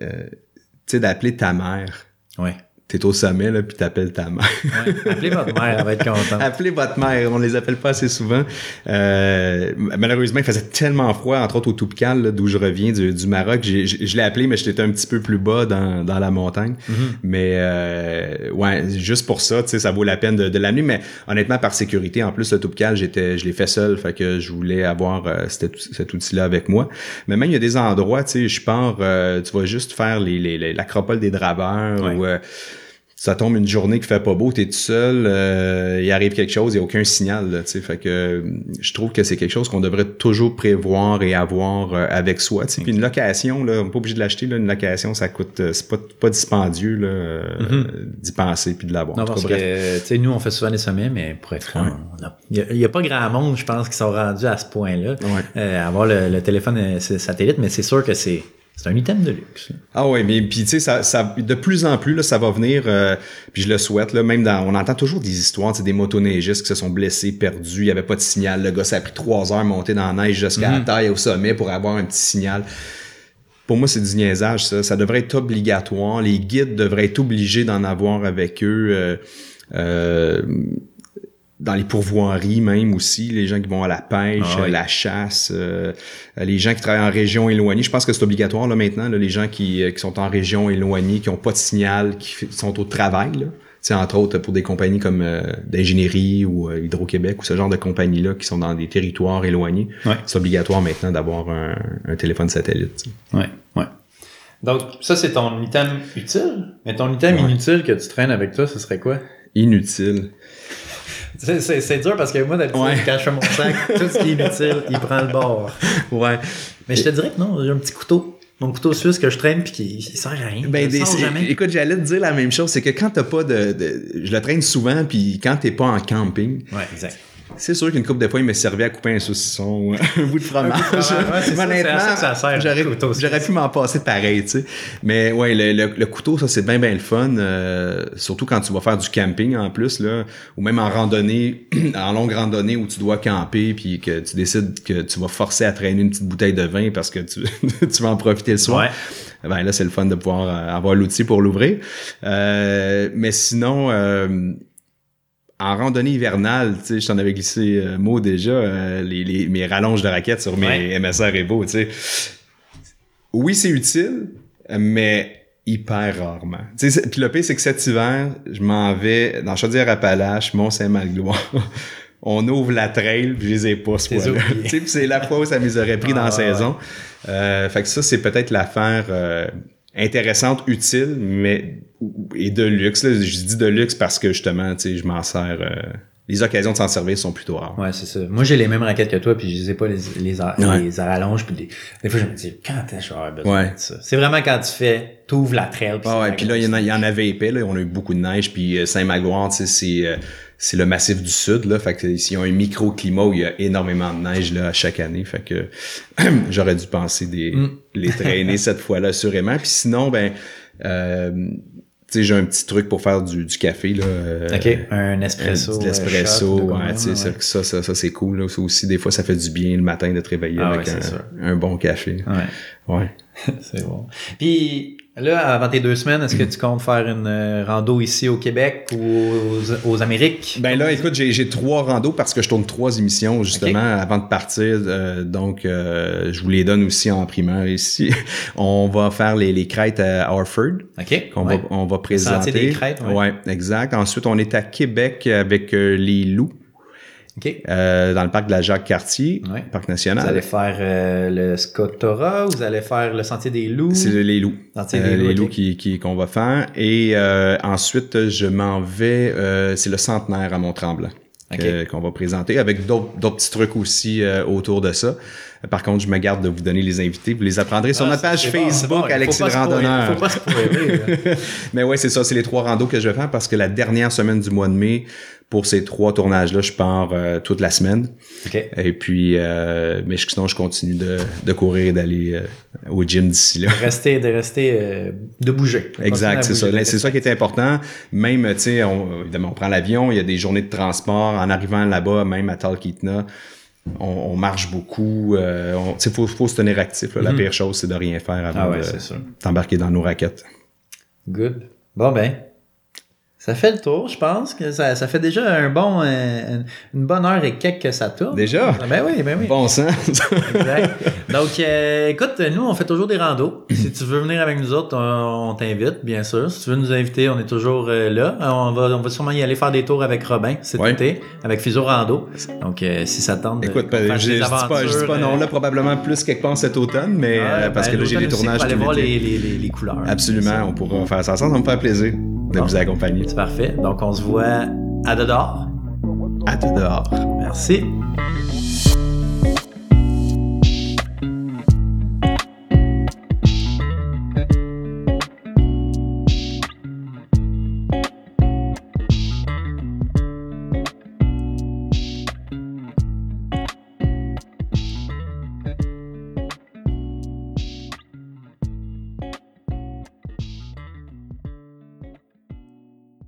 Euh, tu sais, d'appeler ta mère.
Ouais
t'es au sommet, là, puis t'appelles ta mère.
ouais, appelez votre mère, elle va être contente.
appelez votre mère, on les appelle pas assez souvent. Euh, malheureusement, il faisait tellement froid, entre autres au Toubkal, d'où je reviens, du, du Maroc. je l'ai appelé, mais j'étais un petit peu plus bas dans, dans la montagne. Mm-hmm. Mais euh, ouais, juste pour ça, tu sais, ça vaut la peine de, de l'amener. Mais honnêtement, par sécurité, en plus, le Toubkal, j'étais, je l'ai fait seul, fait que je voulais avoir euh, cet, cet outil-là avec moi. Mais même, il y a des endroits, tu sais, je pars, euh, tu vas juste faire les, les, l'acropole des draveurs ou ça tombe une journée qui fait pas beau, t'es tout seul, euh, il arrive quelque chose, il n'y a aucun signal. Là, fait que je trouve que c'est quelque chose qu'on devrait toujours prévoir et avoir euh, avec soi. Puis une location, là, on n'est pas obligé de l'acheter. Une location, ça coûte, euh, c'est pas, pas dispendieux là, mm-hmm. d'y penser puis de l'avoir.
Non, parce que nous, on fait souvent des sommets, mais pour être franc, il n'y a, pas grand monde, je pense, qui sont rendus à ce point-là. avoir le, le téléphone satellite, mais c'est sûr que c'est c'est un item de luxe.
Ah oui, mais puis tu sais, ça, ça, de plus en plus, là, ça va venir, euh, puis je le souhaite, là, même dans, on entend toujours des histoires, des motoneigistes qui se sont blessés, perdus, il n'y avait pas de signal, le gars, ça a pris trois heures à monter dans la neige jusqu'à la mhm. taille au sommet pour avoir un petit signal. Pour moi, c'est du niaisage, ça. Ça devrait être obligatoire. Les guides devraient être obligés d'en avoir avec eux. Euh, euh, dans les pourvoiries même aussi, les gens qui vont à la pêche, ah la chasse, euh, les gens qui travaillent en région éloignée. Je pense que c'est obligatoire là maintenant, les gens qui, euh, qui, sont en région éloignée, qui ont pas de signal, qui sont au travail. Là. entre autres pour des compagnies comme euh, d'ingénierie ou Hydro-Québec ou ce genre de compagnies-là qui sont dans des territoires éloignés. C'est obligatoire maintenant d'avoir un, un, téléphone satellite.
Ouais, ouais. Donc, ça, c'est ton item utile? Mais ton item inutile que tu traînes avec toi, ce serait quoi?
Inutile.
C'est dur parce que moi, d'habitude, ouais. quand je fais mon sac, tout ce qui est inutile, il prend le bord.
Ouais.
Mais je te dirais que non, j'ai un petit couteau. Mon couteau suisse que je traîne puis qui sert à rien.
Ben, des, jamais. Écoute, j'allais te dire la même chose, c'est que quand t'as pas de, de, Je le traîne souvent puis quand t'es pas en camping.
Ouais, exact.
C'est sûr qu'une coupe de fois, il me servait à couper un saucisson, un bout de fromage. j'aurais pu m'en passer pareil, tu sais. Mais ouais, le, couteau, ça c'est bien bien le fun, euh, surtout quand tu vas faire du camping en plus là, ou même en randonnée, en longue randonnée où tu dois camper puis que tu décides que tu vas forcer à traîner une petite bouteille de vin parce que tu, tu vas en profiter le soir. Ben là, c'est le fun de pouvoir euh, avoir l'outil pour l'ouvrir. Euh, mais sinon en randonnée hivernale, tu sais, je t'en avais glissé un euh, mot déjà, euh, les, mes rallonges de raquettes sur mes MSR Evo, tu sais. Oui, c'est utile, mais hyper rarement. Tu sais, puis le pire, c'est que cet hiver, je m'en vais dans Chaudière-Appalaches, Mont-Saint-Malgloire. On ouvre la trail, puis je les ai pas ce fois-là. c'est la fois où ça m'y aurait pris dans la ah, saison. Euh, fait que ça, c'est peut-être l'affaire intéressante, utile, mais et de luxe. Là. Je dis de luxe parce que justement, tu sais, je m'en sers. Les occasions de s'en servir sont plutôt rares.
Ouais, c'est ça. Moi, j'ai les mêmes raquettes que toi, puis je sais pas les les, les rallonges, puis des, fois je me dis quand est-ce que j'aurais besoin de ça? C'est vraiment quand tu fais, t'ouvres la trail.
Puis ouais, puis là il y en y en avait épais là, on a eu beaucoup de neige, puis euh, Saint-Magloire, tu sais, c'est euh, c'est le massif du sud là, fait que s'ils ont un microclimat où il y a énormément de neige là à chaque année, fait que j'aurais dû penser des mm. les traîner cette fois-là assurément. Puis sinon ben euh, sais, j'ai un petit truc pour faire du, du café, là.
Euh, OK, un espresso.
Un l'espresso, ouais, tu sais, ça, ça, ça, c'est cool, là. Ça aussi, des fois, ça fait du bien le matin de te réveiller ah avec un, un, bon café.
Ouais. Ouais. c'est bon. Puis, Là, avant tes deux semaines, est-ce que tu comptes faire une euh, rando ici au Québec ou aux, Amériques?
Ben là, écoute, j'ai trois randos parce que je tourne trois émissions justement avant de partir. Euh, donc, euh, je vous les donne aussi en primaire ici. on va faire les, les crêtes à Harford.
OK.
On, va, on va présenter.
Des crêtes,
ouais. ouais. exact. Ensuite, on est à Québec avec les loups. Euh, dans le parc de la Jacques-Cartier, parc national.
Vous allez faire euh, le Scotora, vous allez faire le Sentier des Loups.
C'est les loups. Sentier des euh, les loups qui, qui, qu'on va faire. Et ensuite, je m'en vais, c'est le centenaire à Mont-Tremblant. qu'on va présenter avec d'autres, d'autres petits trucs aussi autour de ça. Par contre, je me garde de vous donner les invités. Vous les apprendrez sur ah, notre page Facebook, Alexis le Randonneur.
Faut pas se
Mais ouais, c'est ça. C'est les trois randos que je vais faire parce que la dernière semaine du mois de mai, pour ces trois tournages-là, je pars euh, toute la semaine. Et puis, euh, mais sinon, je continue de, de courir et d'aller euh, au gym d'ici là.
De rester, de rester, de bouger.
Exact, c'est ça. C'est ça qui est important. Même, tu sais, on, évidemment, on prend l'avion, il y a des journées de transport. En arrivant là-bas, même à Talkeetna, on, on, marche beaucoup. Il faut, faut, se tenir actif. La mm-hmm. pire chose, c'est de rien faire avant ah de t'embarquer dans nos raquettes.
Good. Bon ben, ça fait le tour, je pense. que Ça, ça fait déjà un bon, euh, une bonne heure et quelques que ça tourne.
Déjà?
Ben oui, ben oui.
Bon sens.
exact. Donc, euh, écoute, nous, on fait toujours des randos. si tu veux venir avec nous autres, on, t'invite, bien sûr. Si tu veux nous inviter, on est toujours euh, là. On va, on va sûrement y aller faire des tours avec Robin cet été, avec Fiso Rando. Donc, si ça tente.
Écoute, je, je, dis pas, je dis pas non, là, probablement plus quelque part cet automne, mais parce ben, que là, j'ai des tournages.
On aller voir les, les, les, couleurs.
Absolument, on pourra faire ça ensemble, ça me faire plaisir. De vous accompagner.
C'est parfait. Donc, on se voit à dehors.
À dehors.
Merci.